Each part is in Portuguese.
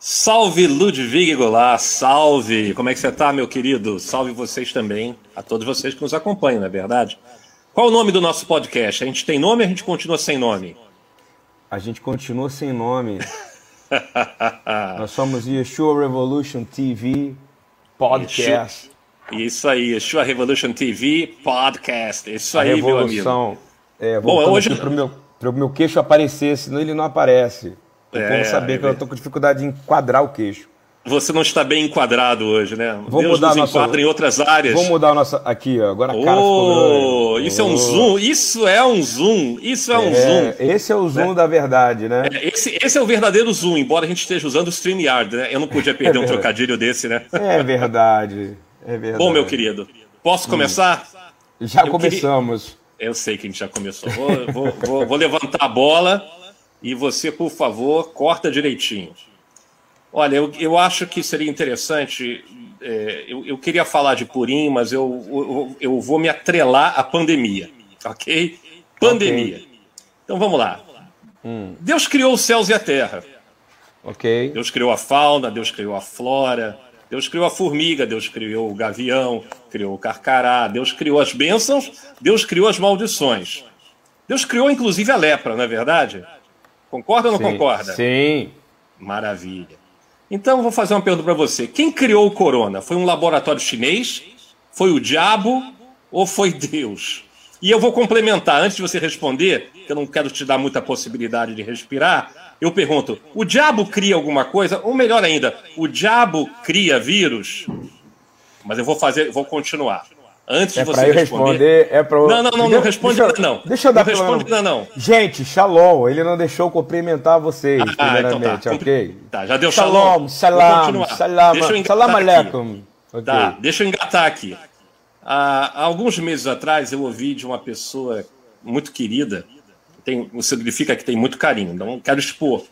Salve Ludwig Goulart, salve! Como é que você está, meu querido? Salve vocês também, a todos vocês que nos acompanham, não é verdade? Qual o nome do nosso podcast? A gente tem nome ou a gente continua sem nome? A gente continua sem nome. Nós somos Yeshua Revolution TV Podcast. Isso aí, Yeshua Revolution TV Podcast. Isso aí, meu amigo. É, Bom, hoje... para o meu, meu queixo aparecer, senão ele não aparece. É, saber é, que eu estou com dificuldade de enquadrar o queixo. Você não está bem enquadrado hoje, né? Vamos Deus mudar nos nossa... enquadra em outras áreas. Vamos mudar a nossa. Aqui, ó. Agora a cara oh, Isso oh. é um zoom. Isso é um zoom. Isso é um é, zoom. Esse é o zoom né? da verdade, né? É, esse, esse é o verdadeiro zoom, embora a gente esteja usando o StreamYard, né? Eu não podia perder é um trocadilho desse, né? É verdade. É verdade. Bom, meu querido, posso hum. começar? Já Eu começamos. Queria... Eu sei que a gente já começou. Vou, vou, vou, vou levantar a bola e você, por favor, corta direitinho. Olha, eu, eu acho que seria interessante. É, eu, eu, queria falar de Purim, mas eu, eu, eu, vou me atrelar à pandemia, ok? Pandemia. Okay. Então vamos lá. Hum. Deus criou os céus e a terra. Ok. Deus criou a fauna, Deus criou a flora, Deus criou a formiga, Deus criou o gavião, criou o carcará, Deus criou as bênçãos, Deus criou as maldições. Deus criou inclusive a lepra, não é verdade? Concorda ou não sim, concorda? Sim. Maravilha. Então, vou fazer uma pergunta para você. Quem criou o corona? Foi um laboratório chinês? Foi o diabo? Ou foi Deus? E eu vou complementar, antes de você responder, que eu não quero te dar muita possibilidade de respirar, eu pergunto: o diabo cria alguma coisa? Ou melhor ainda, o diabo cria vírus? Mas eu vou fazer, vou continuar. Antes é de você responder, responder. É pra... Não, não, não, não responde deixa, não. Deixa eu dar não responde não, não. Gente, shalom. Ele não deixou cumprimentar vocês, ah, primeiramente, então tá. ok? Tá, já deu shalom. Shalom, salam, salam, salam. Okay. Tá, deixa eu engatar aqui. Há, há alguns meses atrás eu ouvi de uma pessoa muito querida, tem, significa que tem muito carinho, não quero expor.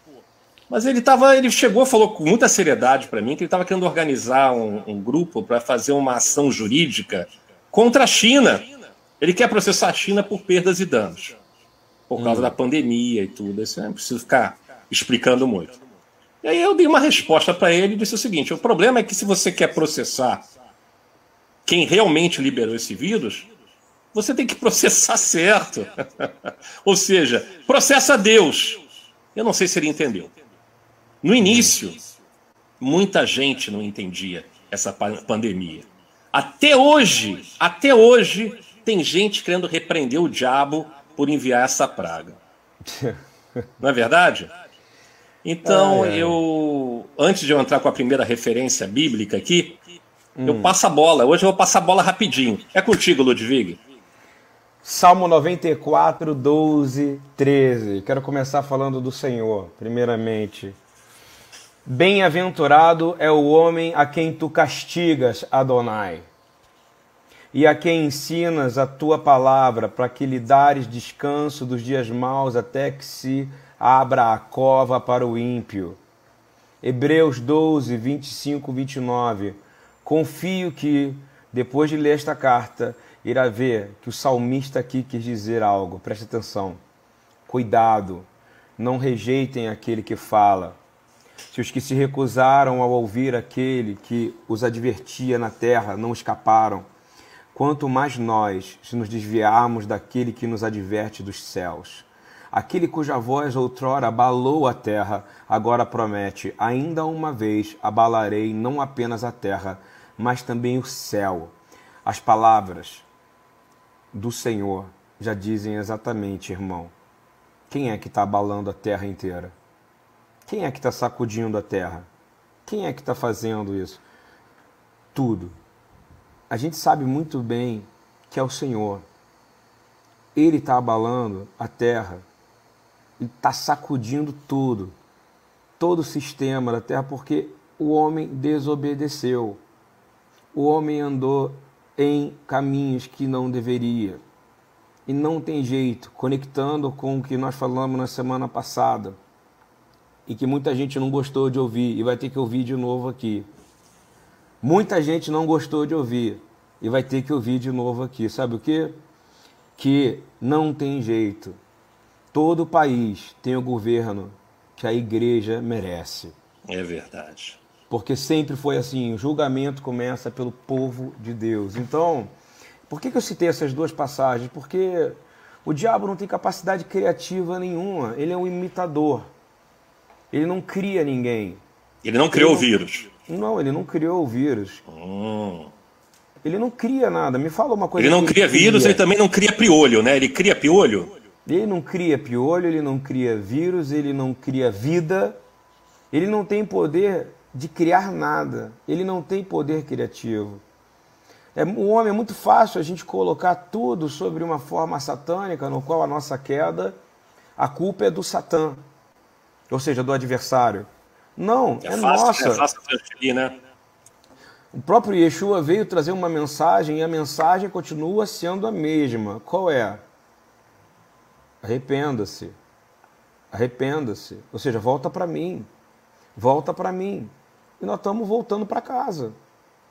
Mas ele tava, ele chegou, falou com muita seriedade para mim que ele estava querendo organizar um, um grupo para fazer uma ação jurídica contra a China. Ele quer processar a China por perdas e danos, por causa hum. da pandemia e tudo. Isso não preciso ficar explicando muito. E aí eu dei uma resposta para ele e disse o seguinte: o problema é que se você quer processar quem realmente liberou esse vírus, você tem que processar certo. Ou seja, processa Deus. Eu não sei se ele entendeu. No início, muita gente não entendia essa pandemia. Até hoje, até hoje, tem gente querendo repreender o diabo por enviar essa praga. Não é verdade? Então, ah, é. eu. Antes de eu entrar com a primeira referência bíblica aqui, hum. eu passo a bola. Hoje eu vou passar a bola rapidinho. É contigo, Ludwig. Salmo 94, 12, 13. Quero começar falando do Senhor, primeiramente. Bem-aventurado é o homem a quem tu castigas, Adonai, e a quem ensinas a tua palavra, para que lhe dares descanso dos dias maus até que se abra a cova para o ímpio. Hebreus 12, 25, 29. Confio que, depois de ler esta carta, irá ver que o salmista aqui quis dizer algo. Preste atenção. Cuidado, não rejeitem aquele que fala se os que se recusaram ao ouvir aquele que os advertia na terra não escaparam, quanto mais nós, se nos desviarmos daquele que nos adverte dos céus. Aquele cuja voz outrora abalou a terra, agora promete: ainda uma vez abalarei não apenas a terra, mas também o céu. As palavras do Senhor já dizem exatamente, irmão. Quem é que está abalando a terra inteira? Quem é que está sacudindo a terra? Quem é que está fazendo isso? Tudo. A gente sabe muito bem que é o Senhor. Ele está abalando a terra e está sacudindo tudo, todo o sistema da terra, porque o homem desobedeceu. O homem andou em caminhos que não deveria. E não tem jeito, conectando com o que nós falamos na semana passada e que muita gente não gostou de ouvir e vai ter que ouvir de novo aqui. Muita gente não gostou de ouvir e vai ter que ouvir de novo aqui. Sabe o que? Que não tem jeito. Todo país tem o governo que a igreja merece. É verdade. Porque sempre foi assim: o julgamento começa pelo povo de Deus. Então, por que, que eu citei essas duas passagens? Porque o diabo não tem capacidade criativa nenhuma, ele é um imitador. Ele não cria ninguém. Ele não criou o vírus. Não, ele não criou o vírus. Hum. Ele não cria nada. Me fala uma coisa. Ele não cria vírus, ele também não cria piolho, né? Ele cria piolho? Ele não cria piolho, ele não cria vírus, ele não cria vida. Ele não tem poder de criar nada. Ele não tem poder criativo. É, o homem é muito fácil a gente colocar tudo sobre uma forma satânica, no qual a nossa queda, a culpa é do Satã, ou seja, do adversário. Não, é, é fácil, nossa. É fácil transferir, né? O próprio Yeshua veio trazer uma mensagem e a mensagem continua sendo a mesma. Qual é? Arrependa-se. Arrependa-se. Ou seja, volta para mim. Volta para mim. E nós estamos voltando para casa.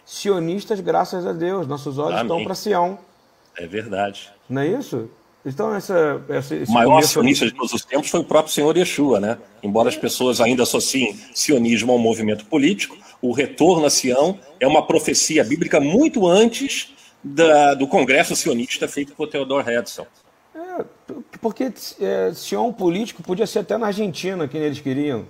Sionistas, graças a Deus. Nossos olhos Amém. estão para Sião. É verdade. Não é isso? Então, essa, essa, esse o maior começo... sionista de todos os tempos foi o próprio Senhor Yeshua, né? Embora as pessoas ainda associem sionismo ao movimento político, o retorno a Sião é uma profecia bíblica muito antes da, do Congresso sionista feito por Theodor Herzl. É, porque é, Sião político podia ser até na Argentina, que eles queriam.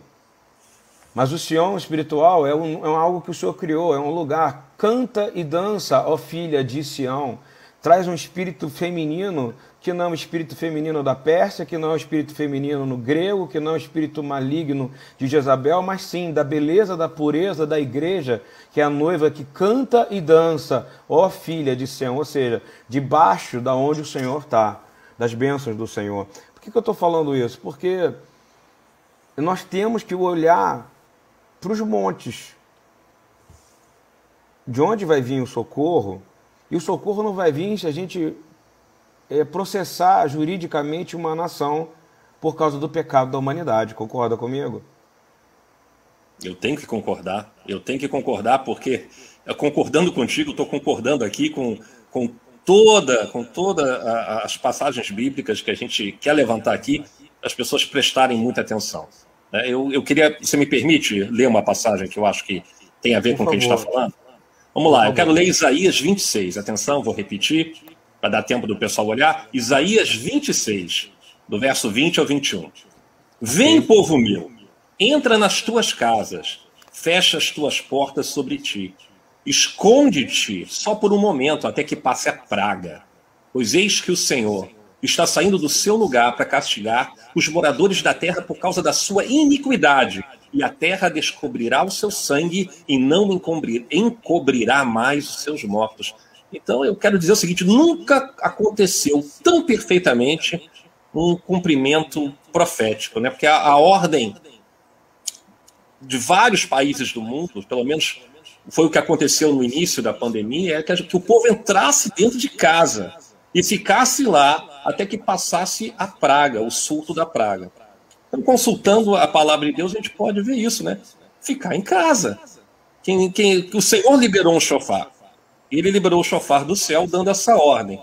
Mas o Sião espiritual é, um, é algo que o Senhor criou, é um lugar. Canta e dança, ó filha de Sião. Traz um espírito feminino que não é um espírito feminino da Pérsia, que não é um espírito feminino no grego, que não é um espírito maligno de Jezabel, mas sim da beleza, da pureza da igreja, que é a noiva que canta e dança, ó filha de Sião, ou seja, debaixo da onde o Senhor está, das bênçãos do Senhor. Por que, que eu estou falando isso? Porque nós temos que olhar para os montes. De onde vai vir o socorro? E o socorro não vai vir se a gente é, processar juridicamente uma nação por causa do pecado da humanidade. Concorda comigo? Eu tenho que concordar. Eu tenho que concordar porque, concordando contigo, estou concordando aqui com, com toda, com toda as passagens bíblicas que a gente quer levantar aqui, as pessoas prestarem muita atenção. É, eu, eu queria, você me permite ler uma passagem que eu acho que tem a ver Por com o que a gente está falando? Vamos lá, eu quero ler Isaías 26. Atenção, vou repetir, para dar tempo do pessoal olhar. Isaías 26, do verso 20 ao 21. Vem, povo meu, entra nas tuas casas, fecha as tuas portas sobre ti. Esconde-te só por um momento, até que passe a praga. Pois eis que o Senhor, está saindo do seu lugar para castigar os moradores da terra por causa da sua iniquidade. E a terra descobrirá o seu sangue e não encobrir, encobrirá mais os seus mortos. Então eu quero dizer o seguinte: nunca aconteceu tão perfeitamente um cumprimento profético, né? Porque a, a ordem de vários países do mundo, pelo menos foi o que aconteceu no início da pandemia, é que, que o povo entrasse dentro de casa e ficasse lá até que passasse a praga, o surto da praga. Então, consultando a palavra de Deus, a gente pode ver isso, né? Ficar em casa. Quem, quem, o Senhor liberou um chofar. Ele liberou o chofar do céu, dando essa ordem.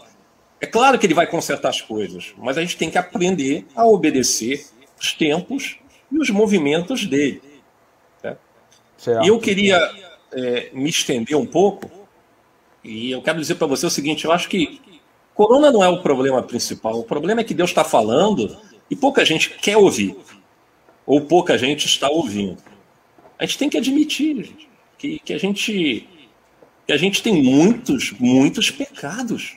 É claro que ele vai consertar as coisas, mas a gente tem que aprender a obedecer os tempos e os movimentos dele. Né? E eu queria é, me estender um pouco, e eu quero dizer para você o seguinte: eu acho que Corona não é o problema principal. O problema é que Deus está falando e pouca gente quer ouvir. Ou pouca gente está ouvindo. A gente tem que admitir gente, que, que, a gente, que a gente tem muitos, muitos pecados.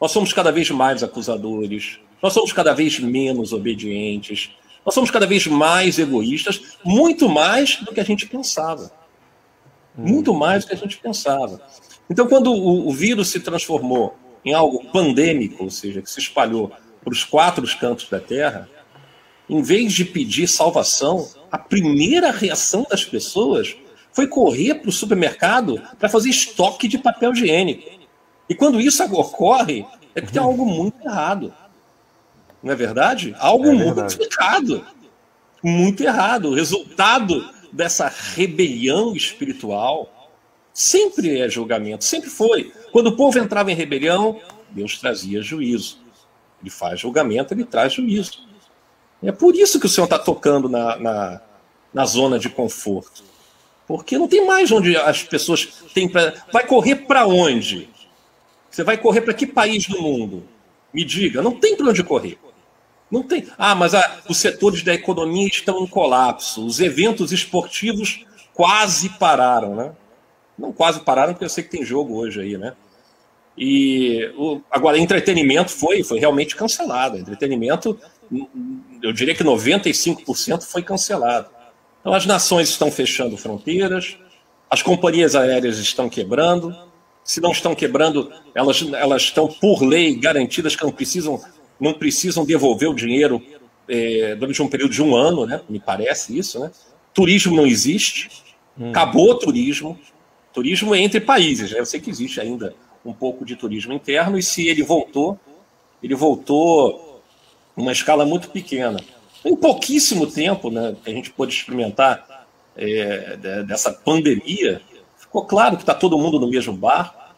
Nós somos cada vez mais acusadores. Nós somos cada vez menos obedientes. Nós somos cada vez mais egoístas, muito mais do que a gente pensava. Muito mais do que a gente pensava. Então, quando o, o vírus se transformou em algo pandêmico, ou seja, que se espalhou para os quatro cantos da Terra, em vez de pedir salvação, a primeira reação das pessoas foi correr para o supermercado para fazer estoque de papel higiênico. E quando isso ocorre, é que tem uhum. algo muito errado. Não é verdade? Algo é verdade. muito errado. Muito errado. O resultado dessa rebelião espiritual sempre é julgamento, sempre foi. Quando o povo entrava em rebelião, Deus trazia juízo. Ele faz julgamento, ele traz juízo. É por isso que o Senhor está tocando na, na, na zona de conforto. Porque não tem mais onde as pessoas têm para. Vai correr para onde? Você vai correr para que país do mundo? Me diga, não tem para onde correr. Não tem. Ah, mas a, os setores da economia estão em colapso. Os eventos esportivos quase pararam, né? Não quase pararam, porque eu sei que tem jogo hoje aí, né? E o, agora, entretenimento foi, foi realmente cancelado. Entretenimento, eu diria que 95% foi cancelado. Então, as nações estão fechando fronteiras, as companhias aéreas estão quebrando. Se não estão quebrando, elas, elas estão, por lei, garantidas que não precisam, não precisam devolver o dinheiro é, durante um período de um ano, né? me parece isso. Né? Turismo não existe, hum. acabou o turismo. Turismo é entre países, né? eu sei que existe ainda um pouco de turismo interno, e se ele voltou, ele voltou numa escala muito pequena. Em pouquíssimo tempo né, que a gente pôde experimentar é, dessa pandemia, ficou claro que está todo mundo no mesmo bar,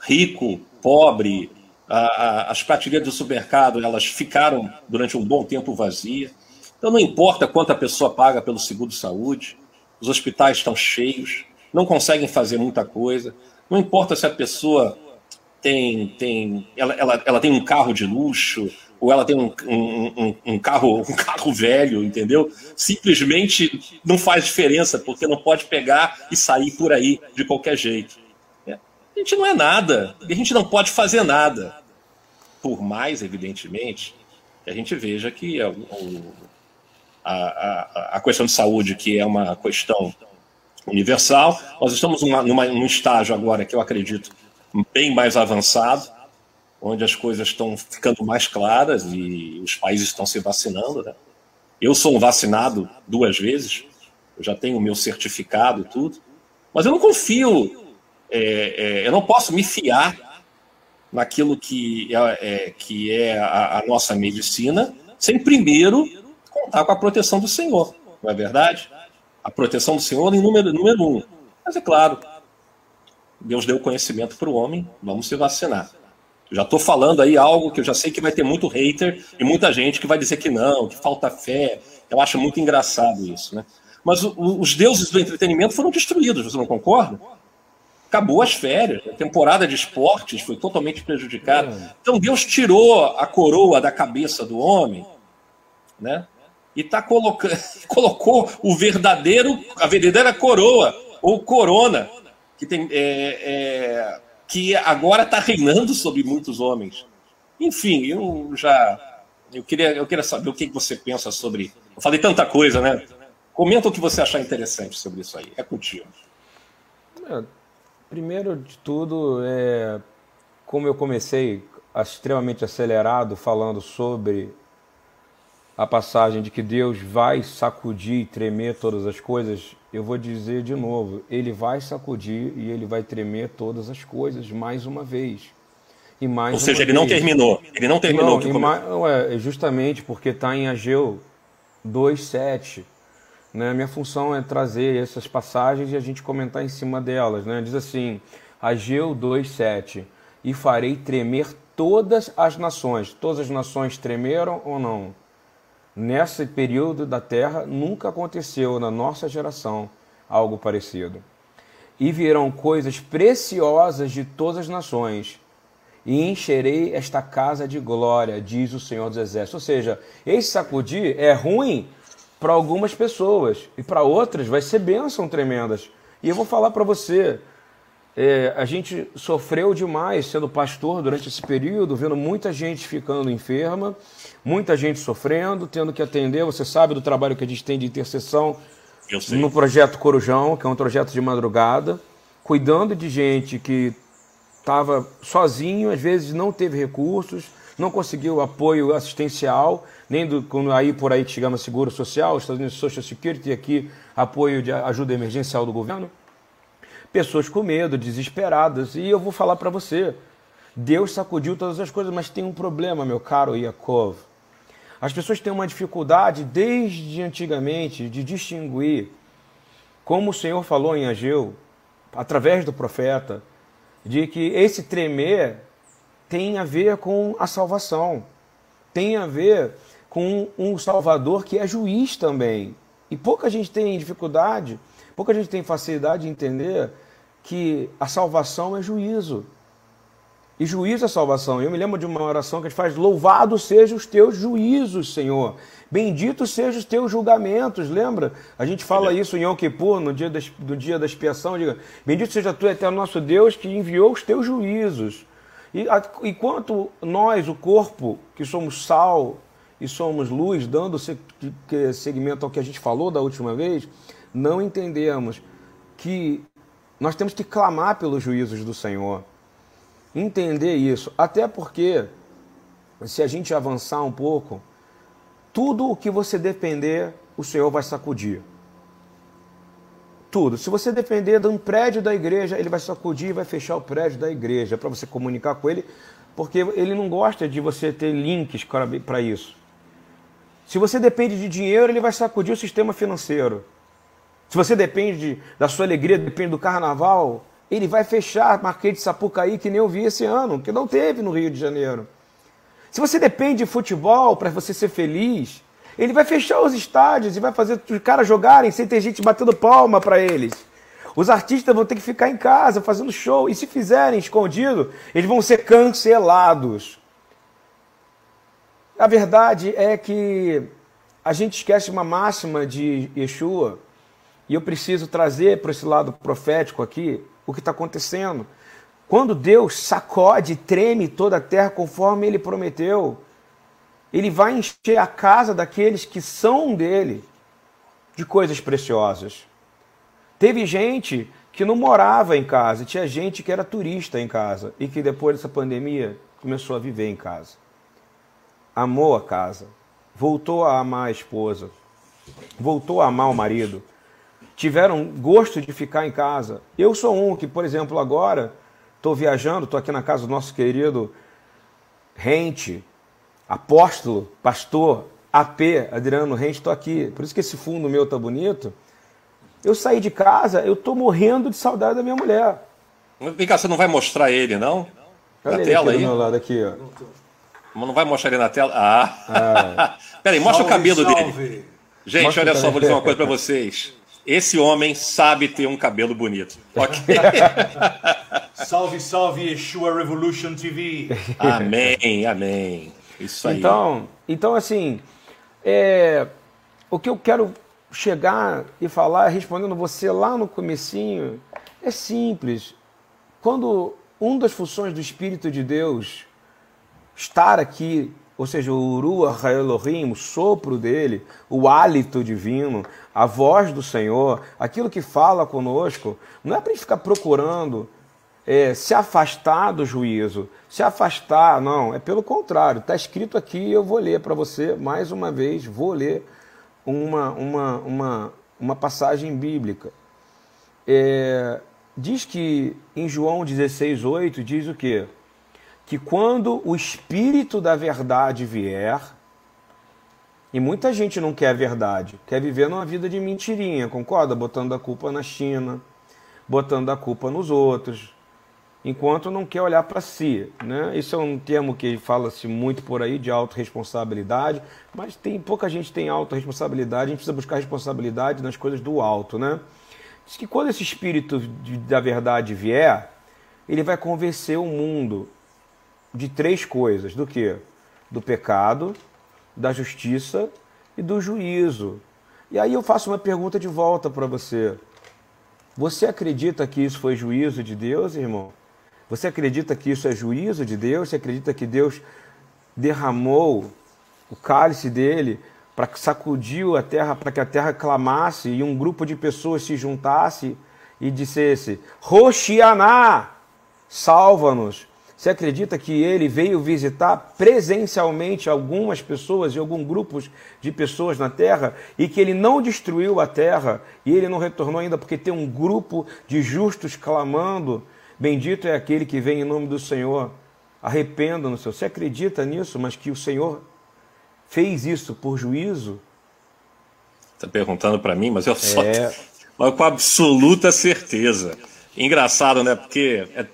rico, pobre, a, a, as prateleiras do supermercado elas ficaram durante um bom tempo vazias. Então não importa quanto a pessoa paga pelo seguro de saúde, os hospitais estão cheios, não conseguem fazer muita coisa. Não importa se a pessoa tem, tem, ela, ela, ela tem um carro de luxo ou ela tem um, um, um, carro um carro velho, entendeu? Simplesmente não faz diferença porque não pode pegar e sair por aí de qualquer jeito. É, a gente não é nada, a gente não pode fazer nada. Por mais, evidentemente, que a gente veja que a, a, a questão de saúde, que é uma questão universal. Nós estamos numa, numa, num estágio agora que eu acredito bem mais avançado, onde as coisas estão ficando mais claras e os países estão se vacinando. Né? Eu sou um vacinado duas vezes, eu já tenho o meu certificado e tudo, mas eu não confio, é, é, eu não posso me fiar naquilo que é, é que é a, a nossa medicina, sem primeiro contar com a proteção do Senhor, não é verdade? a proteção do Senhor em número, número um. Mas é claro, Deus deu conhecimento para o homem, vamos se vacinar. Já estou falando aí algo que eu já sei que vai ter muito hater e muita gente que vai dizer que não, que falta fé. Eu acho muito engraçado isso, né? Mas o, os deuses do entretenimento foram destruídos, você não concorda? Acabou as férias, a temporada de esportes foi totalmente prejudicada. É. Então Deus tirou a coroa da cabeça do homem, né? e tá colocando, colocou o verdadeiro, a verdadeira coroa, ou corona, que, tem, é, é, que agora está reinando sobre muitos homens. Enfim, eu já. Eu queria, eu queria saber o que você pensa sobre. Eu falei tanta coisa, né? Comenta o que você achar interessante sobre isso aí. É contigo. É, primeiro de tudo, é, como eu comecei extremamente acelerado falando sobre a passagem de que Deus vai sacudir e tremer todas as coisas, eu vou dizer de novo: Ele vai sacudir e ele vai tremer todas as coisas mais uma vez. E mais Ou seja, ele vez. não terminou. Ele não terminou. Não, é, justamente porque está em Ageu 2,7. Né? Minha função é trazer essas passagens e a gente comentar em cima delas. Né? Diz assim: Ageu 2,7. E farei tremer todas as nações. Todas as nações tremeram ou não? Nesse período da Terra nunca aconteceu na nossa geração algo parecido. E virão coisas preciosas de todas as nações, e encherei esta casa de glória, diz o Senhor dos Exércitos. Ou seja, esse sacudir é ruim para algumas pessoas, e para outras vai ser bênção tremendas. E eu vou falar para você, é, a gente sofreu demais sendo pastor durante esse período, vendo muita gente ficando enferma, muita gente sofrendo, tendo que atender. Você sabe do trabalho que a gente tem de intercessão no projeto Corujão, que é um projeto de madrugada, cuidando de gente que estava sozinho, às vezes não teve recursos, não conseguiu apoio assistencial, nem do, quando aí por aí que chegamos Seguro Social, Estados Unidos Social Security, aqui apoio de ajuda emergencial do governo. Pessoas com medo, desesperadas. E eu vou falar para você, Deus sacudiu todas as coisas, mas tem um problema, meu caro Yaakov. As pessoas têm uma dificuldade desde antigamente de distinguir, como o Senhor falou em Ageu, através do profeta, de que esse tremer tem a ver com a salvação, tem a ver com um Salvador que é juiz também. E pouca gente tem dificuldade, pouca gente tem facilidade de entender que a salvação é juízo. E juízo é salvação. Eu me lembro de uma oração que a gente faz: Louvado sejam os teus juízos, Senhor. Bendito sejam os teus julgamentos. Lembra? A gente fala isso em Yom Kippur, no dia da, do dia da expiação. Diga: Bendito seja tu, eterno nosso Deus, que enviou os teus juízos. E enquanto nós, o corpo, que somos sal e somos luz, dando segmento ao que a gente falou da última vez, não entendemos que nós temos que clamar pelos juízos do Senhor entender isso. Até porque, se a gente avançar um pouco, tudo o que você depender, o Senhor vai sacudir. Tudo. Se você depender de um prédio da igreja, ele vai sacudir e vai fechar o prédio da igreja para você comunicar com ele, porque ele não gosta de você ter links para isso. Se você depende de dinheiro, ele vai sacudir o sistema financeiro. Se você depende de, da sua alegria, depende do carnaval, ele vai fechar Marquês de Sapucaí, que nem eu vi esse ano, que não teve no Rio de Janeiro. Se você depende de futebol para você ser feliz, ele vai fechar os estádios e vai fazer os caras jogarem sem ter gente batendo palma para eles. Os artistas vão ter que ficar em casa fazendo show. E se fizerem escondido, eles vão ser cancelados. A verdade é que a gente esquece uma máxima de Yeshua, e eu preciso trazer para esse lado profético aqui, o que está acontecendo. Quando Deus sacode, treme toda a terra conforme ele prometeu, ele vai encher a casa daqueles que são dele de coisas preciosas. Teve gente que não morava em casa, tinha gente que era turista em casa e que depois dessa pandemia começou a viver em casa. Amou a casa, voltou a amar a esposa, voltou a amar o marido tiveram gosto de ficar em casa. Eu sou um que, por exemplo, agora estou viajando, estou aqui na casa do nosso querido Rente, apóstolo, pastor, AP, Adriano Rente, estou aqui. Por isso que esse fundo meu tá bonito. Eu saí de casa, eu estou morrendo de saudade da minha mulher. Vem cá, você não vai mostrar ele, não? Olha na tela aí? Do meu lado aqui, ó. Não vai mostrar ele na tela? Ah! ah. Peraí, mostra salve, o cabelo salve. dele. Gente, mostra olha só, vou dizer uma coisa para vocês. Esse homem sabe ter um cabelo bonito. Ok. salve, salve, Yeshua Revolution TV. Amém, amém. Isso aí. Então, então assim, é, o que eu quero chegar e falar, respondendo você lá no comecinho, é simples. Quando uma das funções do Espírito de Deus estar aqui ou seja, o Ruach Elohim, o sopro dele, o hálito divino, a voz do Senhor, aquilo que fala conosco, não é para a gente ficar procurando é, se afastar do juízo, se afastar, não, é pelo contrário, está escrito aqui, eu vou ler para você mais uma vez, vou ler uma, uma, uma, uma passagem bíblica. É, diz que em João 16,8 diz o quê? Que quando o Espírito da verdade vier, e muita gente não quer a verdade, quer viver numa vida de mentirinha, concorda? Botando a culpa na China, botando a culpa nos outros, enquanto não quer olhar para si. Né? Isso é um termo que fala-se muito por aí de autorresponsabilidade, mas tem pouca gente tem autorresponsabilidade, a gente precisa buscar responsabilidade nas coisas do alto. Né? Diz que quando esse espírito da verdade vier, ele vai convencer o mundo de três coisas: do que? Do pecado, da justiça e do juízo. E aí eu faço uma pergunta de volta para você. Você acredita que isso foi juízo de Deus, irmão? Você acredita que isso é juízo de Deus? Você acredita que Deus derramou o cálice dele para que sacudiu a terra, para que a terra clamasse e um grupo de pessoas se juntasse e dissesse: Roxianá, salva-nos. Você acredita que ele veio visitar presencialmente algumas pessoas e alguns grupos de pessoas na terra e que ele não destruiu a terra e ele não retornou ainda porque tem um grupo de justos clamando: Bendito é aquele que vem em nome do Senhor. Arrependa no seu. Você acredita nisso, mas que o Senhor fez isso por juízo? Está perguntando para mim, mas eu só. É... Mas com absoluta certeza. Engraçado, né? Porque é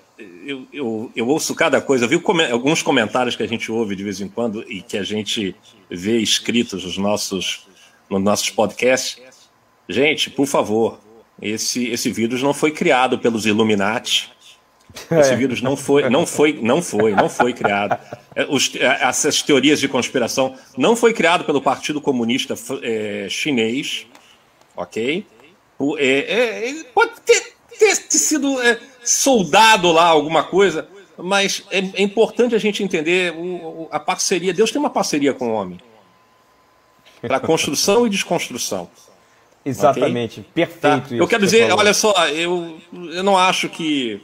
eu, eu, eu, ouço cada coisa, viu alguns comentários que a gente ouve de vez em quando e que a gente vê escritos nos nossos, nos nossos podcasts. Gente, por favor, esse, esse vírus não foi criado pelos Illuminati. Esse É. vírus não foi, não foi, não foi, não foi criado. É, os- é, essas teorias de conspiração não foi criado pelo Partido Comunista é, Chinês, ok? O- é, é, pode ter, ter sido soldado lá alguma coisa, mas é, é importante a gente entender o- o- a parceria. Deus tem uma parceria com o homem para construção e desconstrução. Exatamente, Tá? perfeito isso. Eu quero que dizer, falou. olha só, eu, eu não acho que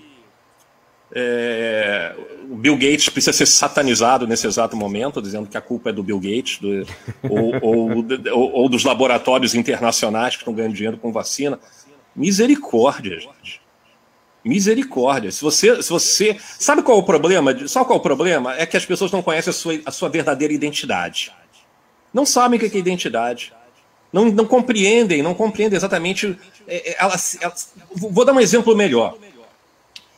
é, o Bill Gates precisa ser satanizado nesse exato momento, dizendo que a culpa é do Bill Gates do- ou, ou- ou- ou dos laboratórios internacionais que estão ganhando dinheiro com vacina. Misericórdia, gente. Misericórdia. Se você, se você. Sabe qual é o problema? Sabe qual é o problema? É que as pessoas não conhecem a sua, a sua verdadeira identidade. Não sabem o que é identidade. Não, não compreendem, não compreendem exatamente. é, é, elas- elas- vou dar um exemplo melhor.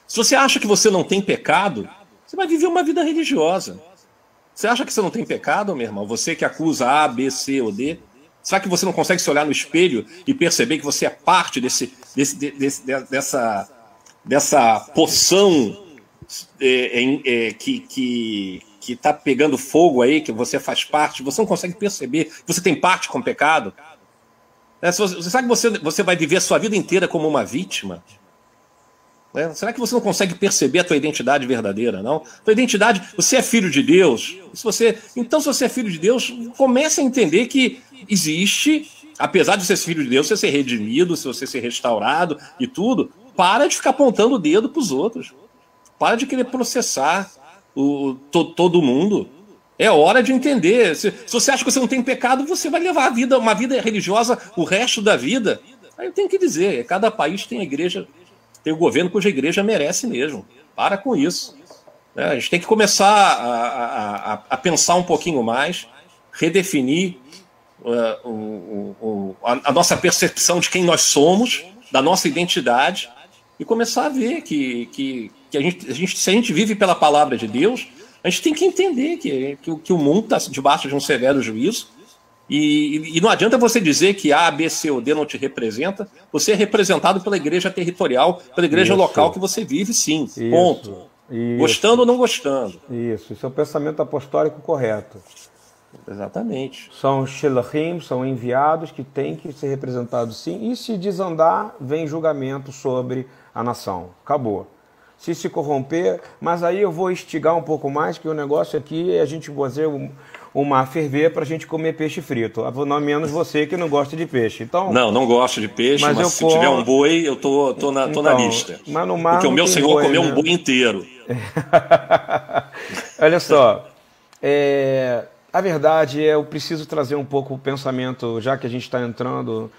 Se você acha que você não tem pecado, você vai viver uma vida religiosa. Você acha que você não tem pecado, meu irmão? Você que acusa A, B, C ou D? Será que você não consegue se olhar no espelho e perceber que você é parte desse, desse, de- desse- de- dessa, dessa poção é, em- é, que, que, que tá pegando fogo aí, que você faz parte? Você não consegue perceber que você tem parte com o pecado? É, você, você sabe que você, você vai viver a sua vida inteira como uma vítima? né? Será que você não consegue perceber a tua identidade verdadeira, não? Tua identidade, você é filho de Deus. Se você, então, se você é filho de Deus, comece a entender que existe, apesar de você ser filho de Deus, você ser redimido, se você ser restaurado e tudo, para de ficar apontando o dedo para os outros. Para de querer processar o, to- todo mundo. É hora de entender. Se, se você acha que você não tem pecado, você vai levar a vida, uma vida religiosa o resto da vida. Aí eu tenho que dizer, cada país tem a igreja, tem o governo cuja igreja merece mesmo. Para com isso. né? a gente tem que começar a, a- a- pensar um pouquinho mais, redefinir uh, o- o- a, a nossa percepção de quem nós somos, da nossa identidade, e começar a ver que, que, que a, gente, a gente- se a gente vive pela palavra de Deus, a gente tem que entender que, que, o- que o mundo está debaixo de um severo juízo. E, e não adianta você dizer que A, B, C ou D não te representa. Você é representado pela igreja territorial, pela igreja Isso. local que você vive, sim. Isso, Ponto. isso. Gostando ou não gostando. Isso, isso é o pensamento apostólico correto. Exatamente. São Shelachim, são enviados que têm que ser representados sim. E se desandar, vem julgamento sobre a nação. Acabou. Se se corromper, mas aí eu vou instigar um pouco mais, que o negócio aqui é a gente fazer um- uma ferver para a gente comer peixe frito. Não menos você que não gosta de peixe. Então, Não, não gosto de peixe, Mas mas, se como- tiver um boi, eu tô, tô, na, tô na Então, lista. mas no mar Porque o meu senhor boi, comeu né? um boi inteiro. Olha só, é, a verdade é eu preciso trazer um pouco o pensamento, já que a gente está entrando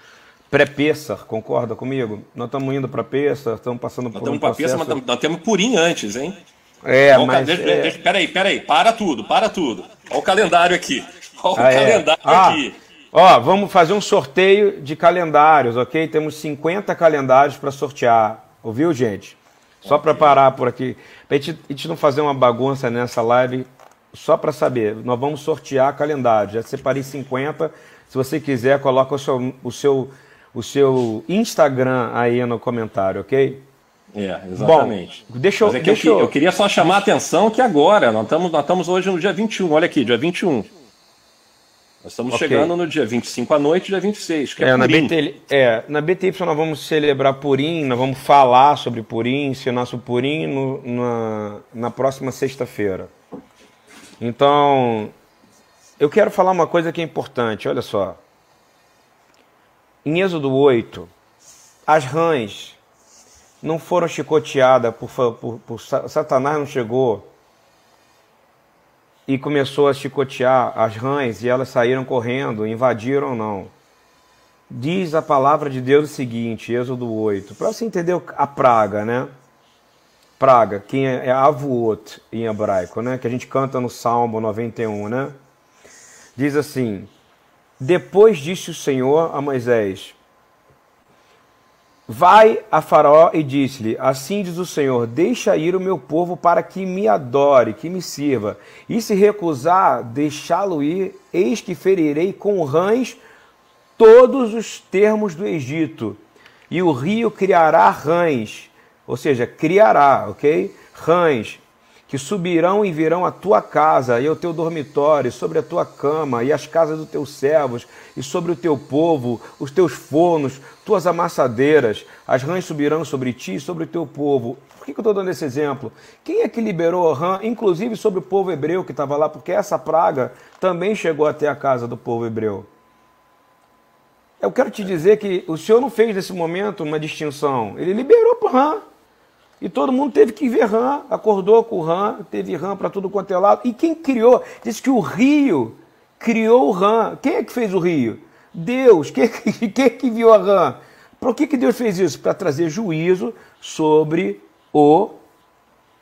pré-Pessar, concorda comigo? Nós estamos indo para Pessar, estamos passando Nós por um estamos para peça, processo... mas tam- nós temos purim antes, hein? É, Ó, mas... deixa, é, deixa- peraí, peraí, para tudo, para tudo. Olha o calendário aqui. Olha o ah, é. calendário Ah, aqui. Ó, vamos fazer um sorteio de calendários, ok? Temos 50 calendários para sortear, ouviu, gente? Só para parar por aqui, para a gente, a gente não fazer uma bagunça nessa live, só para saber, nós vamos sortear calendários. Já separei 50. Se você quiser, coloca o seu, o seu, o seu Instagram aí no comentário, ok? É, exatamente. Bom, deixa eu- Mas é que deixa eu, eu- eu queria só chamar a atenção que agora, nós estamos, nós estamos hoje no dia 21, olha aqui, dia 21. Nós estamos Ok. chegando no dia 25 à noite, dia 26, que é, É, na. BT, é, na BTY nós vamos celebrar Purim, nós vamos falar sobre Purim, ensinar sobre Purim no- na, na próxima sexta-feira. Então, eu quero falar uma coisa que é importante, olha só. Em Êxodo 8, as rãs não foram chicoteadas por, por, por Sa- Satanás não chegou e começou a chicotear as rãs e elas saíram correndo, invadiram não. Diz a palavra de Deus o seguinte, Êxodo 8, para você entender a praga, né? Praga, que é, é avuot em hebraico, né? Que a gente canta no Salmo 91, né? Diz assim: Depois disse o Senhor a Moisés: Vai a Faraó e disse-lhe: Assim diz o Senhor: Deixa ir o meu povo para que me adore, que me sirva. E se recusar, deixá-lo ir, eis que ferirei com rãs todos os termos do Egito, e o rio criará rãs, ou seja, criará, ok? Rãs, que subirão e virão à tua casa e ao teu dormitório, sobre a tua cama e as casas dos teus servos, e sobre o teu povo, os teus fornos, tuas amassadeiras. As rãs subirão sobre ti e sobre o teu povo. Por que, que eu estou dando esse exemplo? Quem é que liberou a rã, inclusive sobre o povo hebreu que estava lá, porque essa praga também chegou até a casa do povo hebreu. Eu quero te dizer que o Senhor não fez nesse momento uma distinção. Ele liberou para rã. E todo mundo teve que ver rã, acordou com o rã, teve rã para tudo quanto é lado. E quem criou? Diz que o rio criou o rã. Quem é que fez o rio? Deus. Quem, quem é que viu a rã? Por que, que Deus fez isso? Para trazer juízo sobre o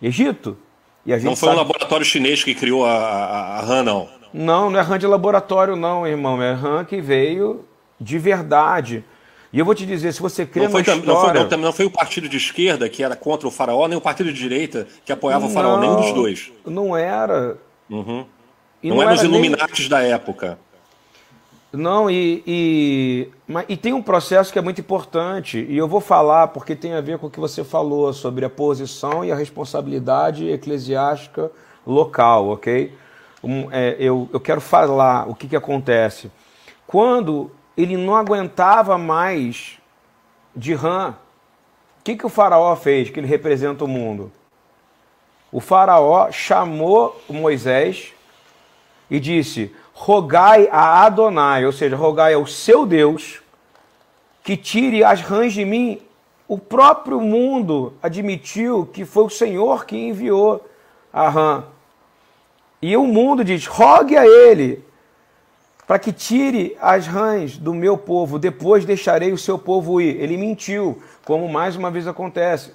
Egito. E não foi sabe... um laboratório chinês que criou a, a, a rã, não? Não, não é rã de laboratório, não, irmão. É rã que veio de verdade. E eu vou te dizer, se você crê não foi, história... Não foi, não, não foi, o partido de esquerda que era contra o faraó, nem o partido de direita que apoiava não, o faraó, nenhum dos dois. Não era. Uhum. Não, não eram os Illuminates nem... da época. Não, e, e, mas, e tem um processo que é muito importante, e eu vou falar porque tem a ver com o que você falou sobre a posição e a responsabilidade eclesiástica local, ok? Um, é, eu, eu quero falar o que, que acontece. Quando ele não aguentava mais de rã. O que, que o faraó fez, que ele representa o mundo? O faraó chamou Moisés e disse: Rogai a Adonai, ou seja, rogai ao seu Deus, que tire as rãs de mim. O próprio mundo admitiu que foi o Senhor que enviou a rã. E o mundo diz: rogue a ele, para que tire as rãs do meu povo, depois deixarei o seu povo ir. Ele mentiu, como mais uma vez acontece.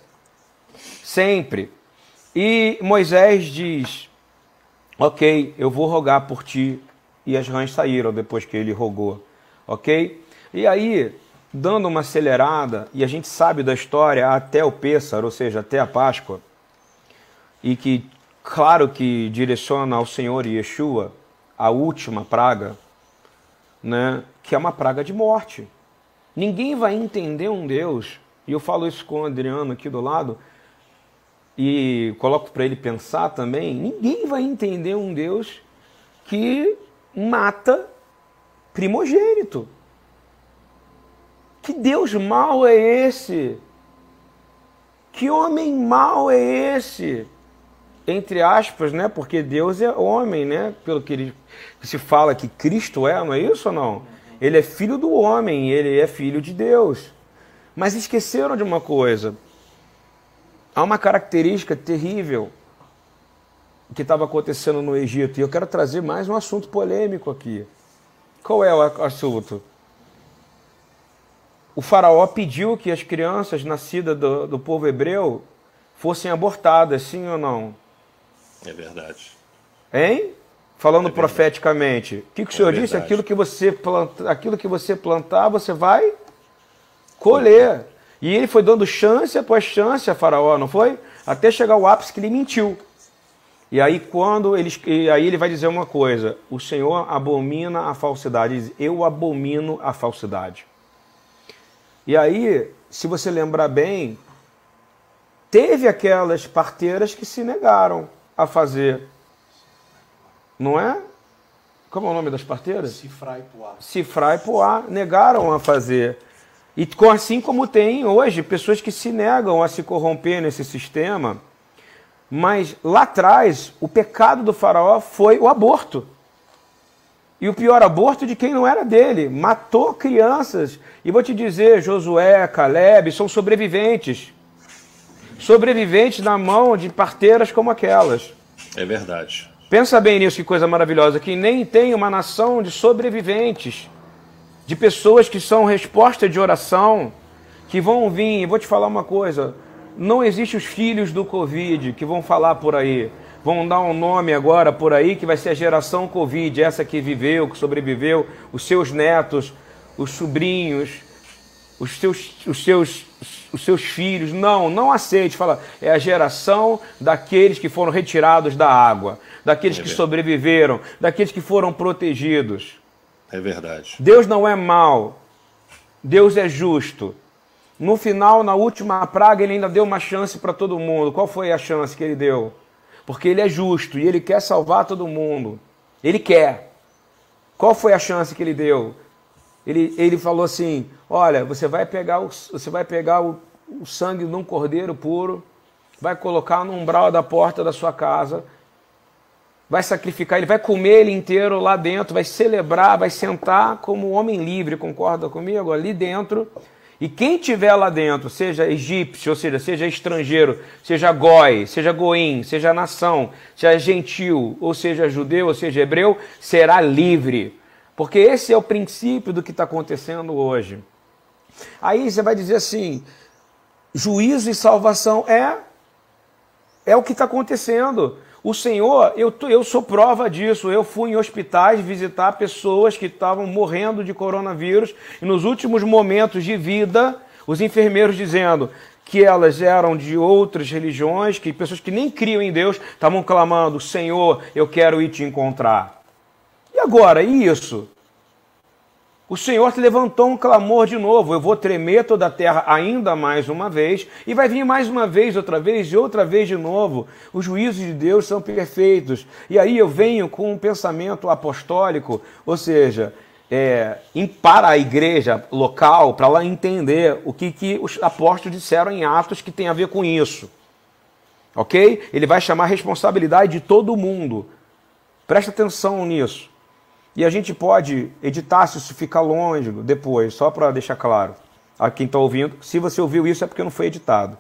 Sempre. E Moisés diz: Ok, eu vou rogar por ti. E as rãs saíram depois que ele rogou. Ok? E aí, dando uma acelerada, e a gente sabe da história até o Pêssaro, ou seja, até a Páscoa, e que, claro que direciona ao Senhor Yeshua, a última praga, né, que é uma praga de morte. Ninguém vai entender um Deus, e eu falo isso com o Adriano aqui do lado, e coloco para ele pensar também: ninguém vai entender um Deus que mata primogênito. Que Deus mau é esse? Que homem mau é esse? Entre aspas, né? Porque Deus é homem, né? Pelo que, ele, se fala que Cristo é, não é isso ou não? Ele é filho do homem, ele é filho de Deus. Mas esqueceram de uma coisa. Há uma característica terrível que estava acontecendo no Egito. E eu quero trazer mais um assunto polêmico aqui. Qual é o assunto? O faraó pediu que as crianças nascidas do, do povo hebreu fossem abortadas, sim ou não? É verdade. Hein? Falando é profeticamente. O que, que o Senhor é disse? Aquilo que, você planta, aquilo que você plantar, você vai colher. E ele foi dando chance após chance a Faraó, não foi? Até chegar ao ápice que ele mentiu. E aí quando ele, e aí ele vai dizer uma coisa: o Senhor abomina a falsidade. Diz, eu abomino a falsidade. E aí, se você lembrar bem, teve aquelas parteiras que se negaram a fazer. Não é? Como é o nome das parteiras? Cifrar e Poá. Cifrar e Poá negaram a fazer. E assim como tem hoje pessoas que se negam a se corromper nesse sistema, mas lá atrás o pecado do faraó foi o aborto. E o pior aborto de quem não era dele, matou crianças. E vou te dizer, Josué, Caleb são sobreviventes sobreviventes na mão de parteiras como aquelas. É verdade. Pensa bem nisso, que coisa maravilhosa, que nem tem uma nação de sobreviventes, de pessoas que são resposta de oração, que vão vir, vou te falar uma coisa, não existe os filhos do Covid que vão falar por aí, vão dar um nome agora por aí que vai ser a geração Covid, essa que viveu, que sobreviveu, os seus netos, os sobrinhos, os seus, os seus, os seus filhos. Não, não aceite. Fala, é a geração daqueles que foram retirados da água, daqueles que sobreviveram, daqueles que foram protegidos. É verdade. Deus não é mau. Deus é justo. No final, na última praga, ele ainda deu uma chance para todo mundo. Qual foi a chance que ele deu? Porque ele é justo e ele quer salvar todo mundo. Ele quer. Qual foi a chance que ele deu? Ele, ele falou assim: Olha, você vai pegar o, você vai pegar o, o sangue de um cordeiro puro, vai colocar no umbral da porta da sua casa, vai sacrificar, ele vai comer ele inteiro lá dentro, vai celebrar, vai sentar como homem livre, concorda comigo? Ali dentro. E quem tiver lá dentro, seja egípcio, ou seja, seja estrangeiro, seja goi, seja goim, seja nação, seja gentil, ou seja judeu, ou seja hebreu, será livre. Porque esse é o princípio do que está acontecendo hoje. Aí você vai dizer assim: juízo e salvação é é o que está acontecendo. O Senhor, eu, eu sou prova disso. Eu fui em hospitais visitar pessoas que estavam morrendo de coronavírus e nos últimos momentos de vida, os enfermeiros dizendo que elas eram de outras religiões, que pessoas que nem criam em Deus estavam clamando: Senhor, eu quero ir te encontrar. E agora, e isso? O Senhor te levantou um clamor de novo. Eu vou tremer toda a terra ainda mais uma vez, e vai vir mais uma vez, outra vez e outra vez de novo. Os juízos de Deus são perfeitos. E aí eu venho com um pensamento apostólico, ou seja, é, para a igreja local, para ela entender o que, que os apóstolos disseram em Atos que tem a ver com isso. Ok? Ele vai chamar a responsabilidade de todo mundo. Presta atenção nisso. E a gente pode editar se isso ficar longe depois, só para deixar claro a quem está ouvindo. Se você ouviu isso é porque não foi editado.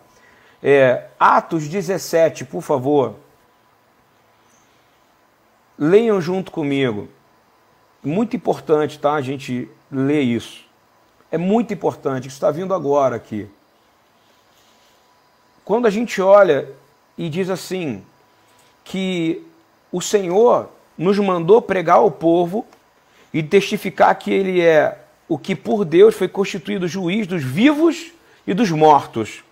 É, Atos 17, por favor. Leiam junto comigo. Muito importante, tá? A gente ler isso. É muito importante. Isso está vindo agora aqui. Quando a gente olha e diz assim que o Senhor nos mandou pregar ao povo e testificar que ele é o que por Deus foi constituído juiz dos vivos e dos mortos.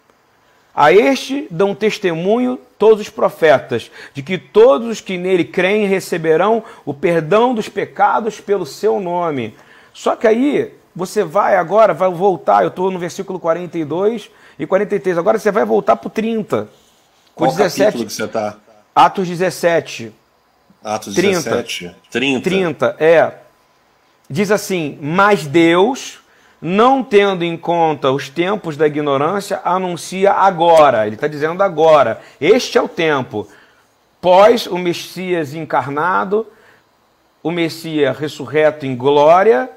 A este dão testemunho todos os profetas, de que todos os que nele creem receberão o perdão dos pecados pelo seu nome. Só que aí você vai agora, vai voltar, eu estou no versículo 42 e 43, agora você vai voltar para o 30. Qual 17, que você está? Atos 17. Atos 30, 17. 30. 30, é. Diz assim: Mas Deus, não tendo em conta os tempos da ignorância, anuncia agora. Ele está dizendo agora. Este é o tempo. Pós o Messias encarnado, o Messias ressurreto em glória.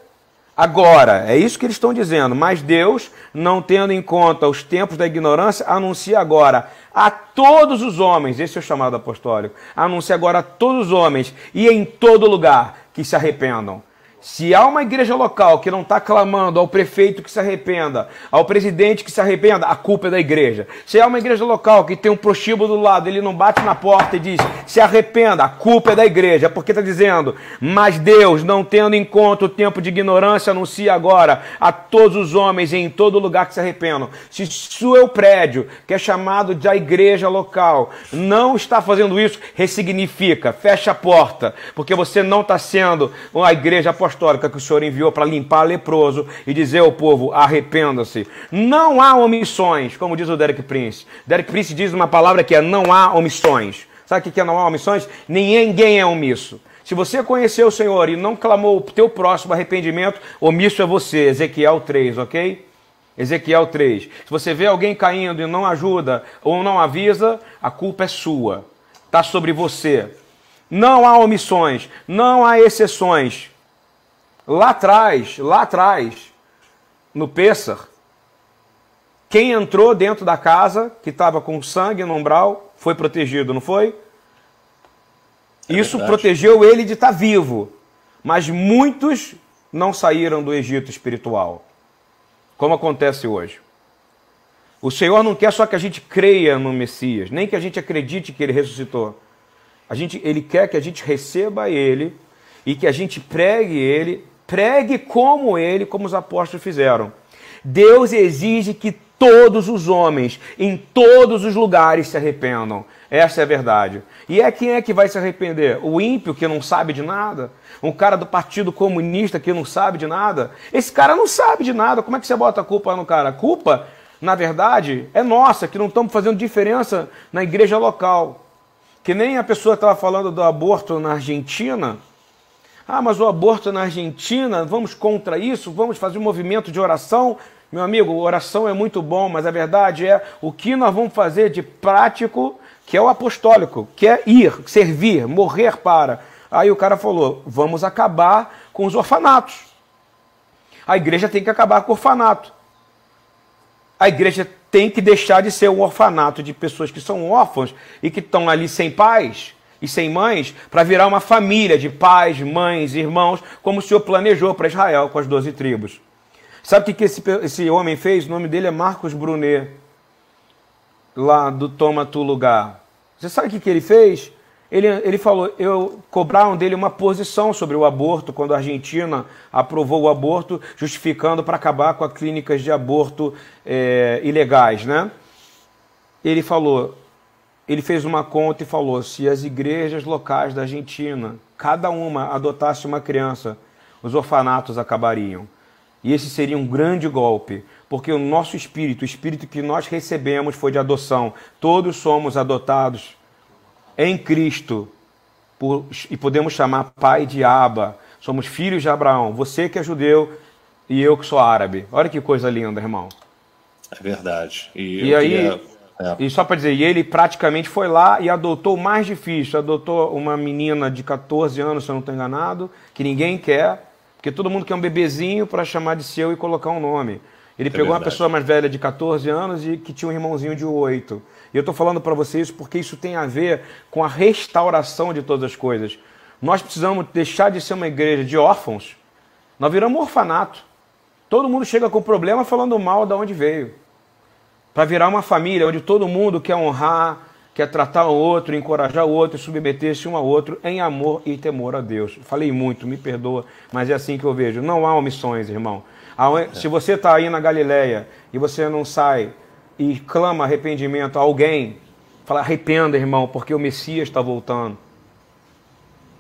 Agora, é isso que eles estão dizendo. Mas Deus, não tendo em conta os tempos da ignorância, anuncia agora a todos os homens, esse é o chamado apostólico, anuncia agora a todos os homens e em todo lugar que se arrependam. Se há uma igreja local que não está clamando ao prefeito que se arrependa, ao presidente que se arrependa, a culpa é da igreja. Se há uma igreja local que tem um prostíbulo do lado, ele não bate na porta e diz se arrependa, a culpa é da igreja, porque está dizendo, mas Deus, não tendo em conta o tempo de ignorância, anuncia agora a todos os homens em todo lugar que se arrependam. Se seu prédio, que é chamado de a igreja local, não está fazendo isso, ressignifica, fecha a porta, porque você não está sendo uma igreja apostólica apostólica que o Senhor enviou para limpar leproso e dizer ao povo: arrependa-se. Não há omissões, como diz o Derek Prince. Derek Prince diz uma palavra que é: não há omissões. Sabe o que é não há omissões? Ninguém é omisso. Se você conheceu o Senhor e não clamou o teu próximo arrependimento, omisso é você. Ezequiel 3, ok? Ezequiel 3. Se você vê alguém caindo e não ajuda ou não avisa, a culpa é sua. Está sobre você. Não há omissões, não há exceções. Lá atrás, lá atrás, no Pêssar, quem entrou dentro da casa, que estava com sangue no umbral, foi protegido, não foi? É Isso verdade. protegeu ele de estar tá vivo. Mas muitos não saíram do Egito espiritual, como acontece hoje. O Senhor não quer só que a gente creia no Messias, nem que a gente acredite que ele ressuscitou. A gente, ele quer que a gente receba ele e que a gente pregue ele pregue como ele, como os apóstolos fizeram. Deus exige que todos os homens, em todos os lugares, se arrependam. Essa é a verdade. E é quem é que vai se arrepender? O ímpio que não sabe de nada? Um cara do Partido Comunista que não sabe de nada? Esse cara não sabe de nada. Como é que você bota a culpa no cara? A culpa, na verdade, é nossa, que não estamos fazendo diferença na igreja local. Que nem a pessoa estava falando do aborto na Argentina. Ah, mas o aborto na Argentina, vamos contra isso? Vamos fazer um movimento de oração? Meu amigo, oração é muito bom, mas a verdade é o que nós vamos fazer de prático que é o apostólico, que é ir, servir, morrer para. Aí o cara falou: vamos acabar com os orfanatos. A igreja tem que acabar com o orfanato. A igreja tem que deixar de ser um orfanato de pessoas que são órfãos e que estão ali sem pais e sem mães para virar uma família de pais, mães, irmãos, como o Senhor planejou para Israel com as doze tribos. Sabe o que esse, esse homem fez? O nome dele é Marcos Brunet lá do Toma Tu Lugar. Você sabe o que, ele fez? Ele, ele falou, eu cobraram dele uma posição sobre o aborto quando a Argentina aprovou o aborto, justificando para acabar com as clínicas de aborto é, ilegais, né? Ele falou, ele fez uma conta e falou: se as igrejas locais da Argentina, cada uma adotasse uma criança, os orfanatos acabariam. E esse seria um grande golpe, porque o nosso espírito, o espírito que nós recebemos foi de adoção. Todos somos adotados em Cristo por, e podemos chamar pai de Aba. Somos filhos de Abraão. Você que é judeu e eu que sou árabe. Olha que coisa linda, irmão. É verdade. E, e aí, queria... é. e só para dizer, e ele praticamente foi lá e adotou o mais difícil. Adotou uma menina de 14 anos, se eu não estou enganado, que ninguém quer porque todo mundo quer um bebezinho para chamar de seu e colocar um nome. Ele é pegou verdade. uma pessoa mais velha de 14 anos e que tinha um irmãozinho de 8. E eu estou falando para vocês porque isso tem a ver com a restauração de todas as coisas. Nós precisamos deixar de ser uma igreja de órfãos. Nós viramos um orfanato. Todo mundo chega com problema falando mal de onde veio. Para virar uma família onde todo mundo quer honrar, quer tratar o outro, encorajar o outro, submeter-se um ao outro em amor e temor a Deus. Falei muito, me perdoa, mas é assim que eu vejo. Não há omissões, irmão. Se você está aí na Galileia e você não sai e clama arrependimento a alguém, fala arrependa, irmão, porque o Messias está voltando.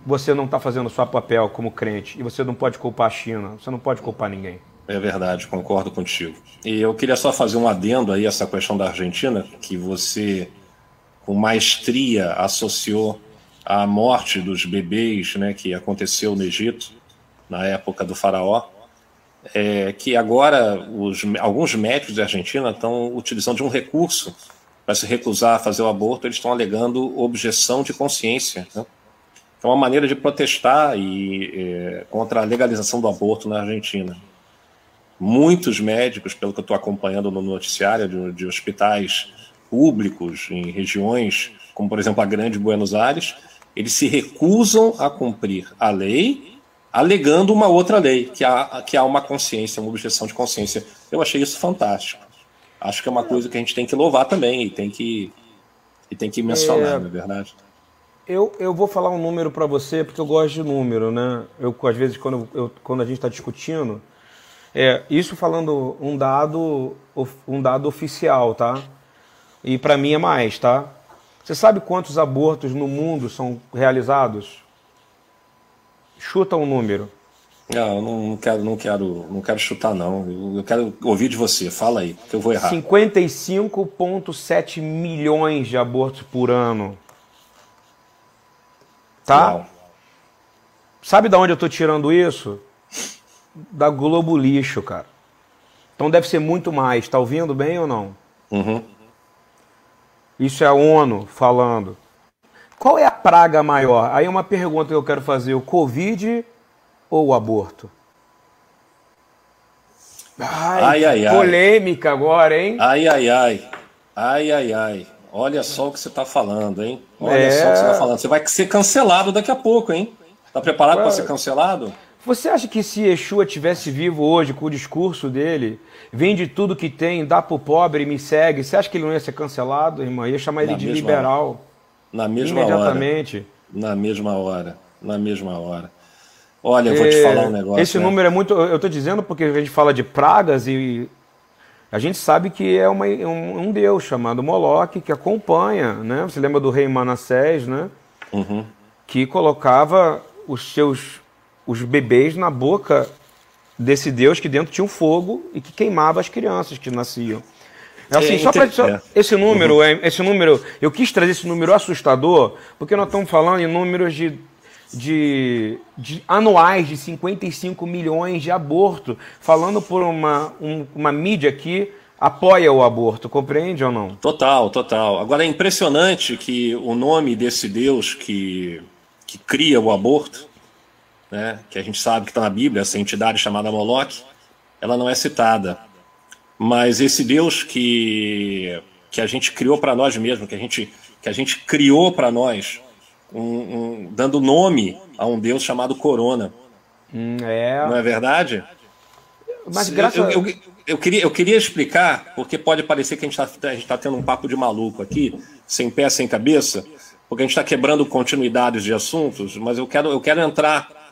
Você não está fazendo o seu papel como crente e você não pode culpar a China, você não pode culpar ninguém. É verdade, concordo contigo. E eu queria só fazer um adendo aí a essa questão da Argentina, que você com maestria associou à morte dos bebês né, que aconteceu no Egito, na época do faraó, é, que agora os, alguns médicos da Argentina estão utilizando de um recurso para se recusar a fazer o aborto, eles estão alegando objeção de consciência. Né? É uma maneira de protestar e, é, contra a legalização do aborto na Argentina. Muitos médicos, pelo que eu estou acompanhando no noticiário de, de hospitais públicos em regiões como, por exemplo, a Grande Buenos Aires, eles se recusam a cumprir a lei, alegando uma outra lei, que há, que há uma consciência, uma objeção de consciência. Eu achei isso fantástico. Acho que é uma coisa que a gente tem que louvar também e tem que, e tem que mencionar, é... não é verdade? Eu, eu vou falar um número para você, porque eu gosto de número, né? Eu, às vezes, quando, eu, quando a gente está discutindo, é, isso falando um dado, um dado oficial, tá? E para mim é mais, tá? Você sabe quantos abortos no mundo são realizados? Chuta um número. Não, não quero, não quero, não quero chutar não. Eu quero ouvir de você. Fala aí, que eu vou errar. 55.7 milhões de abortos por ano. Tá? Uau. Sabe de onde eu tô tirando isso? Da Globo Lixo, cara. Então deve ser muito mais. Tá ouvindo bem ou não? Uhum. Isso é a ONU falando. Qual é a praga maior? Aí é uma pergunta que eu quero fazer: o Covid ou o aborto? Ai, ai, ai, polêmica agora, hein? Ai, ai, ai. Ai, ai, ai. Olha só o que você está falando, hein? Olha é... só o que você está falando. Você vai ser cancelado daqui a pouco, hein? Tá preparado para ser cancelado? Você acha que se Yeshua tivesse vivo hoje com o discurso dele, vende tudo que tem, dá pro pobre e me segue, você acha que ele não ia ser cancelado, irmão? Ia chamar ele na de liberal. Hora. Na mesma imediatamente. hora. Na mesma hora. Na mesma hora. Olha, eu vou te é, falar um negócio. Esse né? número é muito. Eu estou dizendo porque a gente fala de pragas e A gente sabe que é uma, um, um, deus chamado Moloque que acompanha, né? Você lembra do rei Manassés, né? Uhum. Que colocava os seus os bebês na boca desse deus que dentro tinha um fogo e que queimava as crianças que nasciam. Assim, é, só para é. esse número, uhum. esse número, eu quis trazer esse número assustador, porque nós estamos falando em números de, de, de anuais de 55 milhões de aborto, falando por uma, um, uma mídia que apoia o aborto, compreende ou não? Total, total. Agora é impressionante que o nome desse Deus que, que cria o aborto, né, que a gente sabe que está na Bíblia, essa entidade chamada Moloch, ela não é citada. Mas esse Deus que, que a gente criou para nós mesmos, que a gente, que a gente criou para nós, um, um, dando nome a um Deus chamado Corona. Hum, é. Não é verdade? Mas graças eu, eu, eu, eu, queria, eu queria explicar, porque pode parecer que a gente está tá tendo um papo de maluco aqui, sem pé, sem cabeça, porque a gente está quebrando continuidades de assuntos, mas eu quero, eu quero entrar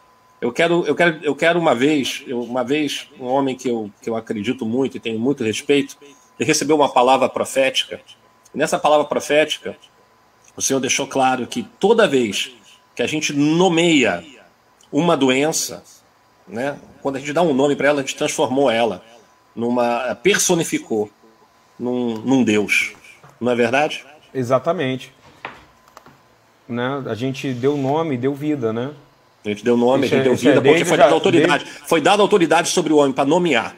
eu quero, eu quero, eu quero uma vez, uma vez, um homem que eu, que eu acredito muito e tenho muito respeito, ele recebeu uma palavra profética. E nessa palavra profética, o Senhor deixou claro que toda vez que a gente nomeia uma doença, né, quando a gente dá um nome para ela, a gente transformou ela numa personificou num, num Deus. Não é verdade? Exatamente. Né? A gente deu nome, deu vida, né? A gente deu nome, isso a gente é, deu vida, é porque foi dada autoridade. Desde... Foi dada autoridade sobre o homem para nomear.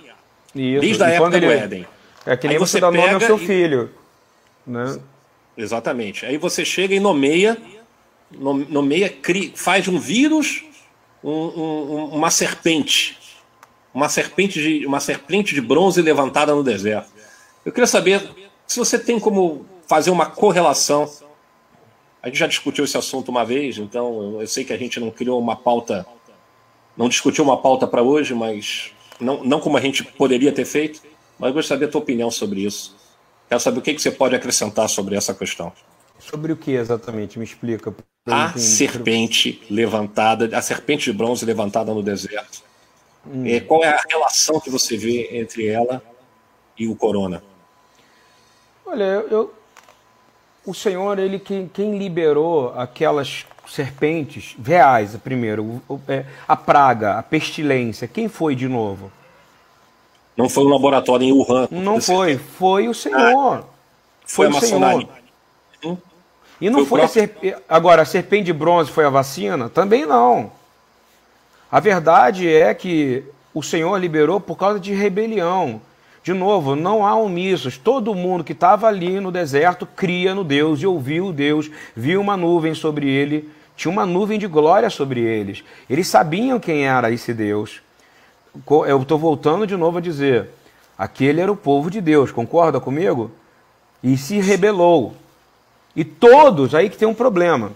Isso. Desde a época ele... do Éden. É que nem Aí você, dá nome ao seu e... filho. Né? Exatamente. Aí você chega e nomeia, nomeia, cria, faz um vírus, um, um, uma serpente. Uma serpente, de, uma serpente de bronze levantada no deserto. Eu queria saber se você tem como fazer uma correlação a gente já discutiu esse assunto uma vez, então eu sei que a gente não criou uma pauta, não discutiu uma pauta para hoje, mas não, não como a gente poderia ter feito, mas eu gostaria da tua opinião sobre isso. Quero saber o que, que você pode acrescentar sobre essa questão. Sobre o que exatamente? Me explica. A serpente levantada, a serpente de bronze levantada no deserto. Hum. É, qual é a relação que você vê entre ela e o corona? Olha, eu, o Senhor, ele quem, quem liberou aquelas serpentes reais, primeiro, é, a praga, a pestilência, quem foi de novo? Não foi um laboratório em Wuhan. Não foi, foi o Senhor. Ah, foi, foi o Senhor. Hum? E não foi, foi a serpente. Agora, a serpente de bronze foi a vacina? Também não. A verdade é que o Senhor liberou por causa de rebelião. De novo, não há omissos. Todo mundo que estava ali no deserto cria no Deus e ouviu Deus, viu uma nuvem sobre ele, tinha uma nuvem de glória sobre eles. Eles sabiam quem era esse Deus. Eu estou voltando de novo a dizer: aquele era o povo de Deus, concorda comigo? E se rebelou. E todos, aí que tem um problema.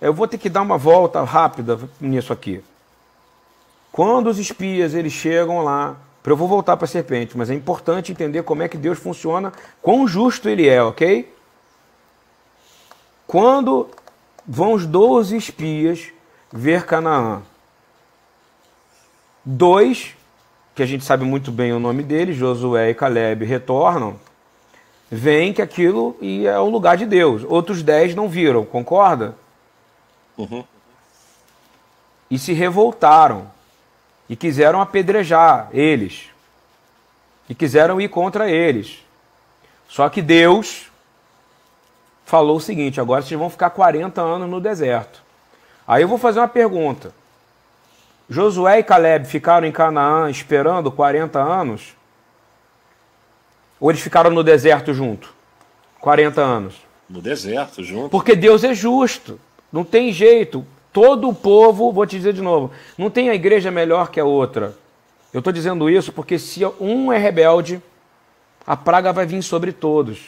Eu vou ter que dar uma volta rápida nisso aqui. Quando os espias eles chegam lá eu vou voltar para a serpente, mas é importante entender como é que Deus funciona, quão justo ele é, ok? Quando vão os doze espias ver Canaã, dois, que a gente sabe muito bem o nome deles, Josué e Caleb, retornam, veem que aquilo é o lugar de Deus. Outros dez não viram, concorda? Uhum. E se revoltaram e quiseram apedrejar eles. E quiseram ir contra eles. Só que Deus falou o seguinte: agora vocês vão ficar 40 anos no deserto. Aí eu vou fazer uma pergunta. Josué e Caleb ficaram em Canaã esperando 40 anos? Ou eles ficaram no deserto junto? 40 anos. No deserto junto. Porque Deus é justo. Não tem jeito. Todo o povo, vou te dizer de novo, não tem a igreja melhor que a outra. Eu estou dizendo isso porque se um é rebelde, a praga vai vir sobre todos.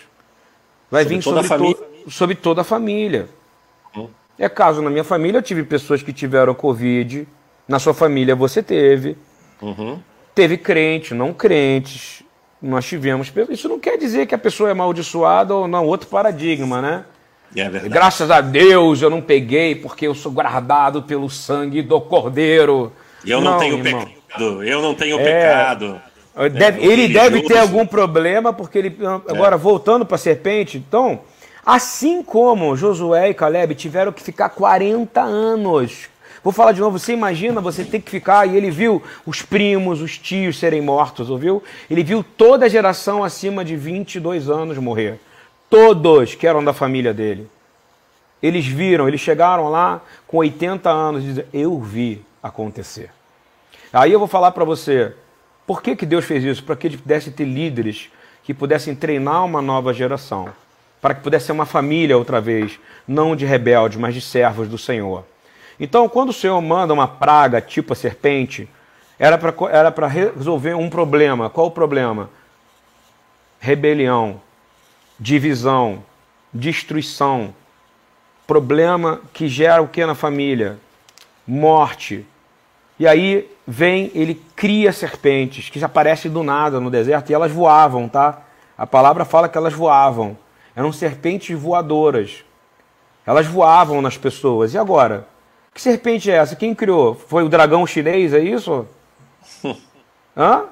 Vai sobre vir sobre, to sobre toda a família. Hum. É caso na minha família, eu tive pessoas que tiveram Covid, na sua família você teve. Uhum. Teve crente, não crentes. Nós tivemos. Isso não quer dizer que a pessoa é amaldiçoada ou não, outro paradigma, né? É Graças a Deus eu não peguei, porque eu sou guardado pelo sangue do Cordeiro. Eu não, não tenho irmão. pecado, eu não tenho é, pecado. Deve- É, ele deve ter algum problema, porque ele. Agora, voltando para a serpente, então, assim como Josué e Caleb tiveram que ficar 40 anos. Vou falar de novo, você imagina você ter que ficar, e ele viu os primos, os tios serem mortos, ouviu? Ele viu toda a geração acima de 22 anos morrer. Todos que eram da família dele. Eles viram, eles chegaram lá com 80 anos e dizem, eu vi acontecer. Aí eu vou falar para você, por que, que Deus fez isso? Para que ele pudesse ter líderes que pudessem treinar uma nova geração. Para que pudesse ser uma família outra vez, não de rebeldes, mas de servos do Senhor. Então, quando o Senhor manda uma praga tipo a serpente, era para era para resolver um problema. Qual o problema? Rebelião, divisão, destruição, problema que gera o que na família? Morte. E aí vem, ele cria serpentes que aparecem do nada no deserto e elas voavam, tá? A palavra fala que elas voavam. Eram serpentes voadoras. Elas voavam nas pessoas. E agora? Que serpente é essa? Quem criou? Foi o dragão chinês, é isso? Hã?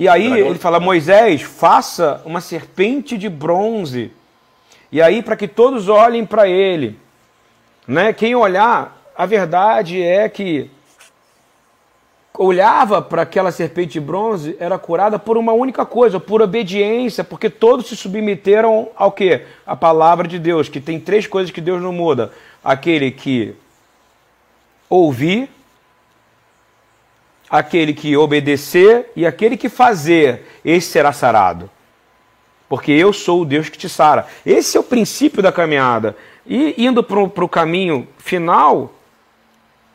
E aí ele fala: Moisés, faça uma serpente de bronze. E aí, para que todos olhem para ele. Né? Quem olhar, a verdade é que olhava para aquela serpente de bronze era curada por uma única coisa, por obediência, porque todos se submeteram ao quê? A palavra de Deus, que tem três coisas que Deus não muda: aquele que ouvir, aquele que obedecer e aquele que fazer, esse será sarado. Porque eu sou o Deus que te sara. Esse é o princípio da caminhada. E indo para o caminho final,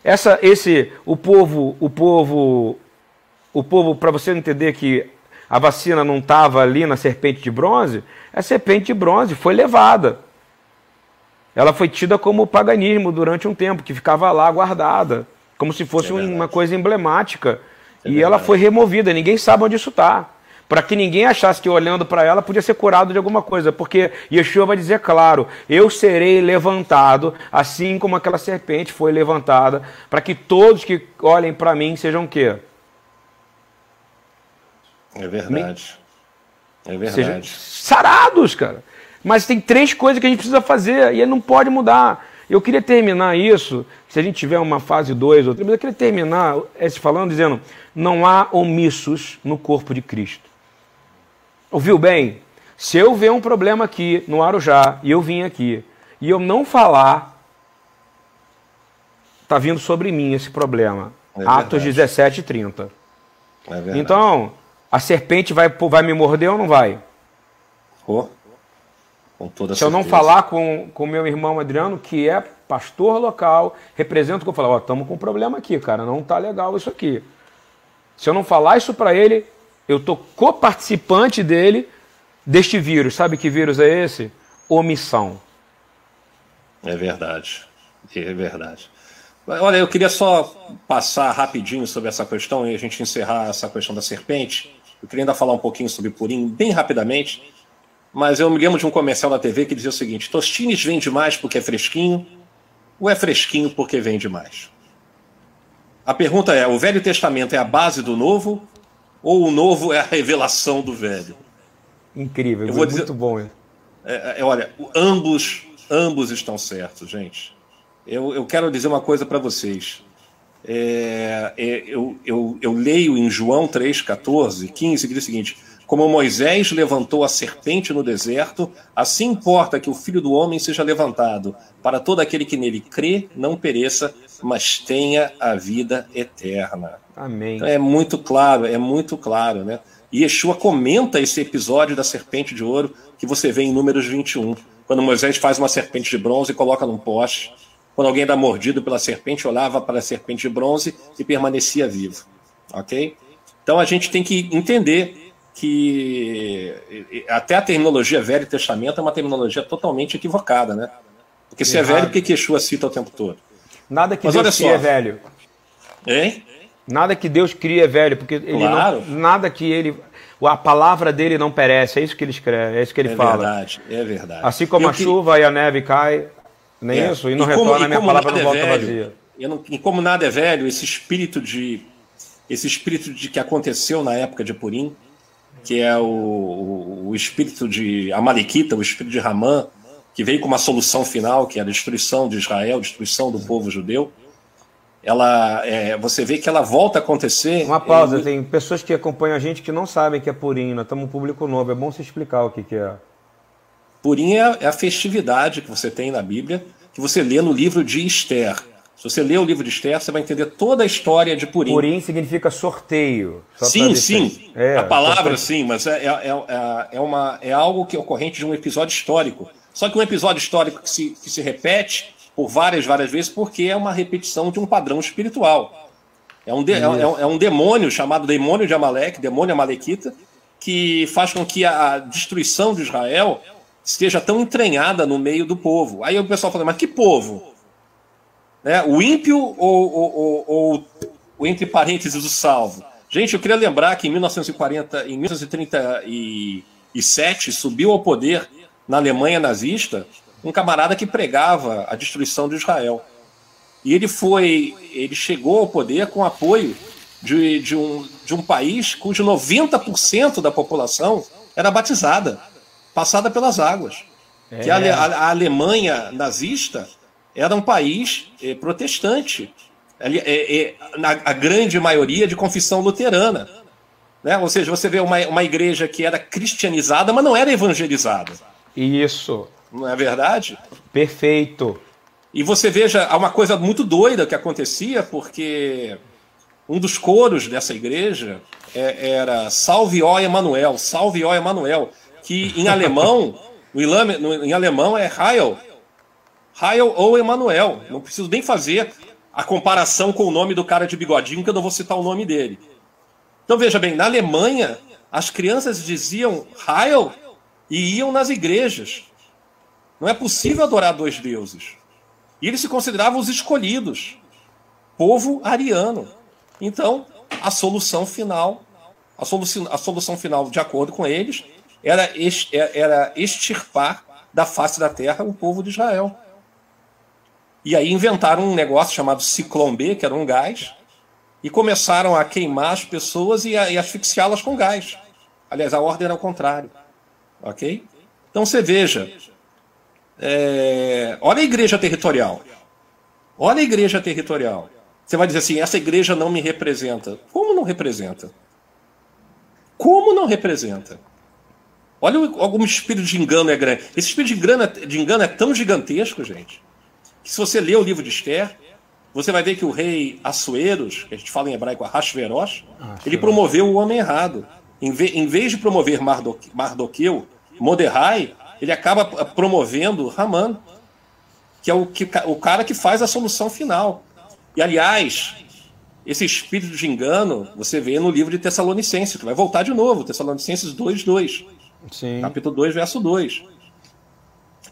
essa, esse, o povo, o povo, o povo, para você entender que a vacina não estava ali na serpente de bronze, a serpente de bronze foi levada. Ela foi tida como paganismo durante um tempo, que ficava lá guardada, como se fosse É um- uma coisa emblemática. É e ela verdade. foi removida, ninguém sabe onde isso está. Para que ninguém achasse que olhando para ela podia ser curado de alguma coisa, porque Yeshua vai dizer claro: eu serei levantado, assim como aquela serpente foi levantada, para que todos que olhem para mim sejam o quê? É verdade. É Sejam verdade. sarados, cara. Mas tem três coisas que a gente precisa fazer e ele não pode mudar. Eu queria terminar isso, se a gente tiver uma fase 2 ou três, mas eu queria terminar esse falando dizendo: não há omissos no corpo de Cristo. Ouviu bem? Se eu ver um problema aqui no Arujá e eu vim aqui e eu não falar, está vindo sobre mim esse problema. É Atos verdade. 17 e 30. É. Então, a serpente vai, vai me morder ou não vai? Pô, com toda Se eu não certeza. falar com o meu irmão Adriano, que é pastor local, representa o que eu falo, ó, estamos com um problema aqui, cara, não tá legal isso aqui. Se eu não falar isso para ele, eu tô coparticipante dele deste vírus. Sabe que vírus é esse? Omissão. É verdade. É verdade. Olha, eu queria só passar rapidinho sobre essa questão e a gente encerrar essa questão da serpente. Eu queria ainda falar um pouquinho sobre Purim, bem rapidamente. Mas eu me lembro de um comercial na TV que dizia o seguinte: Tostines vende mais porque é fresquinho, ou é fresquinho porque vende mais? A pergunta é: o Velho Testamento é a base do Novo, ou o Novo é a revelação do Velho? Incrível, Eu vou muito dizer- bom. isso. É, é, olha, ambos, ambos estão certos, gente. Eu, eu quero dizer uma coisa para vocês. É, é, eu, eu, eu leio em João 3, 14, 15, que diz o seguinte: Como Moisés levantou a serpente no deserto, assim importa que o filho do homem seja levantado, para todo aquele que nele crê, não pereça, mas tenha a vida eterna. Amém. Então é muito claro, é muito claro, né? E Yeshua comenta esse episódio da serpente de ouro que você vê em Números 21, quando Moisés faz uma serpente de bronze e coloca num poste. Quando alguém dá mordido pela serpente, olhava para a serpente de bronze e permanecia vivo. Ok? Então a gente tem que entender que até a terminologia Velho Testamento é uma terminologia totalmente equivocada, né? Porque se é Errado. velho, por que Yeshua cita o tempo todo? Nada que Mas Deus cria é velho. Hein? Nada que Deus cria é velho, porque ele Claro. não, nada que ele a palavra dele não perece, é isso que ele escreve, é isso que ele É fala. verdade, é verdade. Assim como Eu a que- chuva e a neve cai, nem É. isso, e não como- retorna, a e minha como palavra não é volta velho, vazia. E, não- e como nada é velho, esse espírito de esse espírito de que aconteceu na época de Purim que é o, o, o espírito de Amalequita, o espírito de Ramã, que veio com uma solução final, que é a destruição de Israel, destruição do povo judeu, ela, é, você vê que ela volta a acontecer. Uma pausa, em... tem pessoas que acompanham a gente que não sabem que é Purim, nós estamos um público novo, é bom você explicar o que, que é. Purim é, é a festividade que você tem na Bíblia, que você lê no livro de Esther. Se você ler o livro de Esther, você vai entender toda a história de Purim. Purim significa sorteio. Sim, sim. É, a palavra sim, mas é, é, é, é, uma, é algo que é ocorrente de um episódio histórico. Só que um episódio histórico que se, que se repete por várias, várias vezes, porque é uma repetição de um padrão espiritual. É um, de, é, é, é, um demônio chamado demônio de Amaleque, demônio amalequita, que faz com que a destruição de Israel esteja tão entranhada no meio do povo. Aí o pessoal fala, mas que povo? Né? O ímpio ou, ou, ou, ou, entre parênteses, o salvo? Gente, eu queria lembrar que em 1940, em 1937, subiu ao poder na Alemanha nazista, um camarada que pregava a destruição de Israel. E ele foi, ele chegou ao poder com apoio de, de, um, de um país cujo 90% da população era batizada, passada pelas águas. É. Que a, a, a, Alemanha nazista era um país eh, protestante, é, é, na, a grande maioria de confissão luterana. Né? Ou seja, você vê uma, uma igreja que era cristianizada, mas não era evangelizada. Isso. Não é verdade? Perfeito. E você veja, há uma coisa muito doida que acontecia, porque um dos coros dessa igreja é, era Salve ó Emanuel, Salve ó Emanuel, que em alemão, no, em alemão é Heil, Heil ou Emanuel. Não preciso nem fazer a comparação com o nome do cara de bigodinho, que eu não vou citar o nome dele. Então veja bem, na Alemanha, as crianças diziam Heil e iam nas igrejas. Não é possível adorar dois deuses. E eles se consideravam os escolhidos, povo ariano. Então, a solução final, a solução, a solução final, de acordo com eles, era, era extirpar da face da terra o povo de Israel. E aí inventaram um negócio chamado Ciclone B, que era um gás, e começaram a queimar as pessoas e, e asfixiá-las com gás. Aliás, a ordem era ao contrário. Ok? Então você veja, é, olha a igreja territorial. Olha a igreja territorial. Você vai dizer assim: essa igreja não me representa. Como não representa? Como não representa? Olha algum espírito de engano é grande. Esse espírito de engano, é, de engano é tão gigantesco, gente, que se você ler o livro de Esther, você vai ver que o rei Assueros, que a gente fala em hebraico Ahasverosh, ah, ele promoveu o homem errado. Em, vez de promover Mardoqueu, Moderai, ele acaba promovendo Raman, que é o, que, o cara que faz a solução final. E, aliás, esse espírito de engano você vê no livro de Tessalonicenses, que vai voltar de novo, Tessalonicenses 2, 2. Sim. Capítulo 2, verso 2.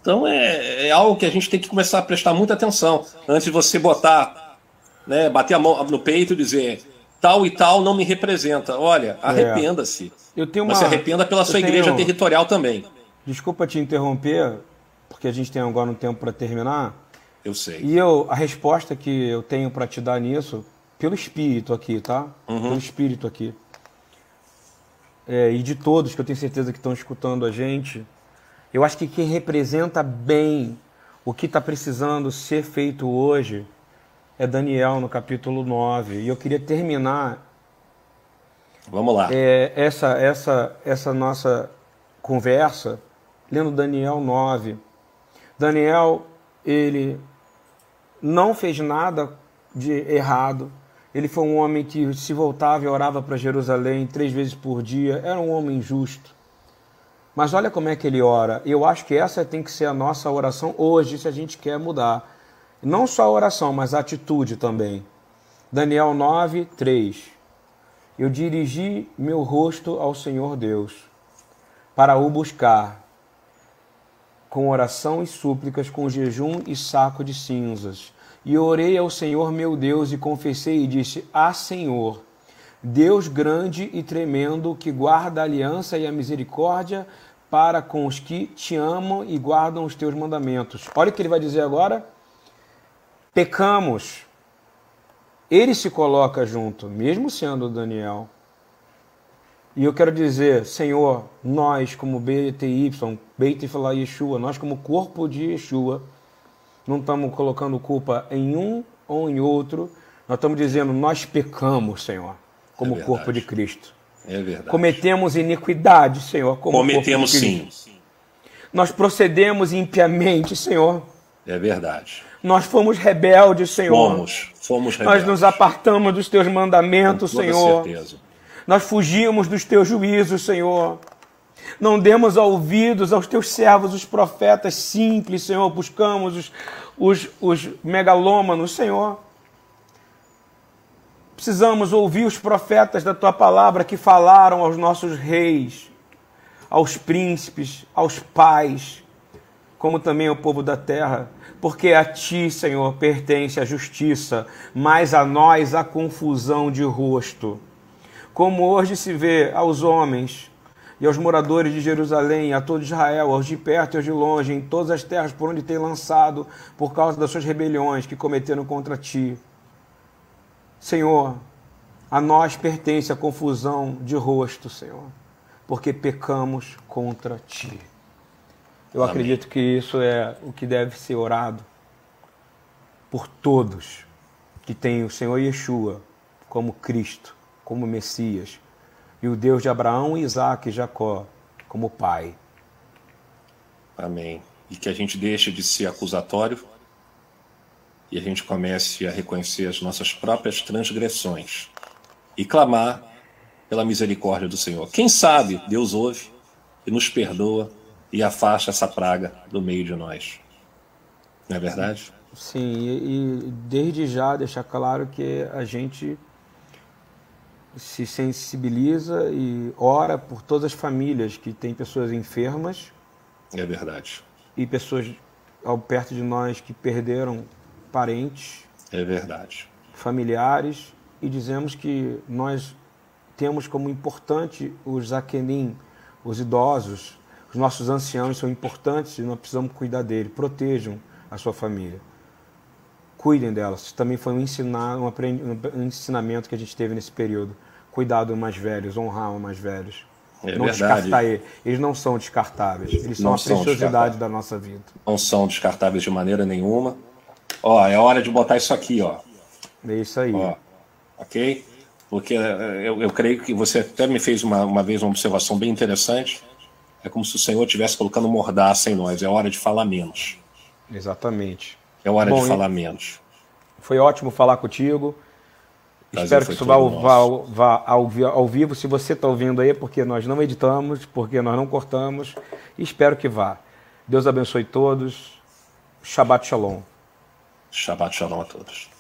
Então é, é, algo que a gente tem que começar a prestar muita atenção antes de você botar, né, bater a mão no peito e dizer tal e tal não me representa. Olha, é. arrependa-se. Eu tenho uma... Mas se arrependa pela sua igreja territorial também. Desculpa te interromper, porque a gente tem agora um tempo para terminar. Eu sei. E eu, a resposta que eu tenho para te dar nisso, pelo espírito aqui, tá? Uhum. Pelo espírito aqui. É, e de todos que eu tenho certeza que estão escutando a gente, eu acho que quem representa bem o que está precisando ser feito hoje é Daniel no capítulo 9. E eu queria terminar. Vamos lá. É, essa, essa, essa nossa conversa lendo Daniel 9. Daniel, ele não fez nada de errado. Ele foi um homem que se voltava e orava para Jerusalém três vezes por dia. Era um homem justo. Mas olha como é que ele ora. Eu acho que essa tem que ser a nossa oração hoje, se a gente quer mudar. Não só a oração, mas a atitude também. Daniel 9, 3. Eu dirigi meu rosto ao Senhor Deus, para o buscar, com oração e súplicas, com jejum e saco de cinzas. E orei ao Senhor meu Deus e confessei e disse: Ah, Senhor, Deus grande e tremendo, que guarda a aliança e a misericórdia para com os que te amam e guardam os teus mandamentos. Olha o que ele vai dizer agora. Pecamos. Ele se coloca junto, mesmo sendo Daniel. E eu quero dizer, Senhor, nós como BTY, Beit Falar Yeshua, nós como corpo de Yeshua, não estamos colocando culpa em um ou em outro, nós estamos dizendo, nós pecamos, Senhor, como É corpo de. Cristo. É verdade. Cometemos iniquidade, Senhor, como Cometemos corpo de sim. Cristo. Nós procedemos impiamente, Senhor. É verdade. Nós fomos rebeldes, Senhor. Fomos. Fomos Nós rebeldes. nos apartamos dos teus mandamentos, Com toda Senhor. certeza. Nós fugimos dos teus juízos, Senhor. Não demos ouvidos aos teus servos, os profetas simples, Senhor. Buscamos os, os, os megalômanos, Senhor. Precisamos ouvir os profetas da tua palavra que falaram aos nossos reis, aos príncipes, aos pais, como também ao povo da terra, porque a ti, Senhor, pertence a justiça, mas a nós a confusão de rosto. Como hoje se vê aos homens e aos moradores de Jerusalém, a todo Israel, aos de perto e aos de longe, em todas as terras por onde tem lançado, por causa das suas rebeliões que cometeram contra ti. Senhor, a nós pertence a confusão de rosto, Senhor, porque pecamos contra ti. Eu Amém. acredito que isso é o que deve ser orado por todos que têm o Senhor Yeshua como Cristo, como Messias, e o Deus de Abraão, Isaac e Jacó como Pai. Amém. E que a gente deixe de ser acusatório e a gente comece a reconhecer as nossas próprias transgressões e clamar pela misericórdia do Senhor. Quem sabe Deus ouve e nos perdoa e afasta essa praga do meio de nós. Não é verdade? Sim, e, e desde já deixar claro que a gente se sensibiliza e ora por todas as famílias que têm pessoas enfermas É verdade. e pessoas ao perto de nós que perderam parentes, É verdade. familiares e dizemos que nós temos como importante os zakenim, os idosos, os nossos anciãos são importantes e nós precisamos cuidar dele. Protejam a sua família. Cuidem delas. Isso também foi um, ensinar, um, um ensinamento que a gente teve nesse período. Cuidar dos mais velhos, honrar os mais velhos. É não verdade. descartar eles. Eles não são descartáveis. Eles são Não a são preciosidade descartáveis. da nossa vida. Não são descartáveis de maneira nenhuma. Ó, é hora de botar isso aqui, ó. É isso aí. Ó, ok? Porque eh, eu, eu creio que você até me fez uma, uma vez uma observação bem interessante. É como se o Senhor estivesse colocando mordaça em nós. É hora de falar menos. Exatamente. É hora Bom, de falar menos. Foi ótimo falar contigo. Prazer Espero que isso vá, vá, vá ao, ao vivo. Se você está ouvindo aí, é porque nós não editamos, porque nós não cortamos. Espero que vá. Deus abençoe todos. Shabbat Shalom. Shabbat shalom a todos.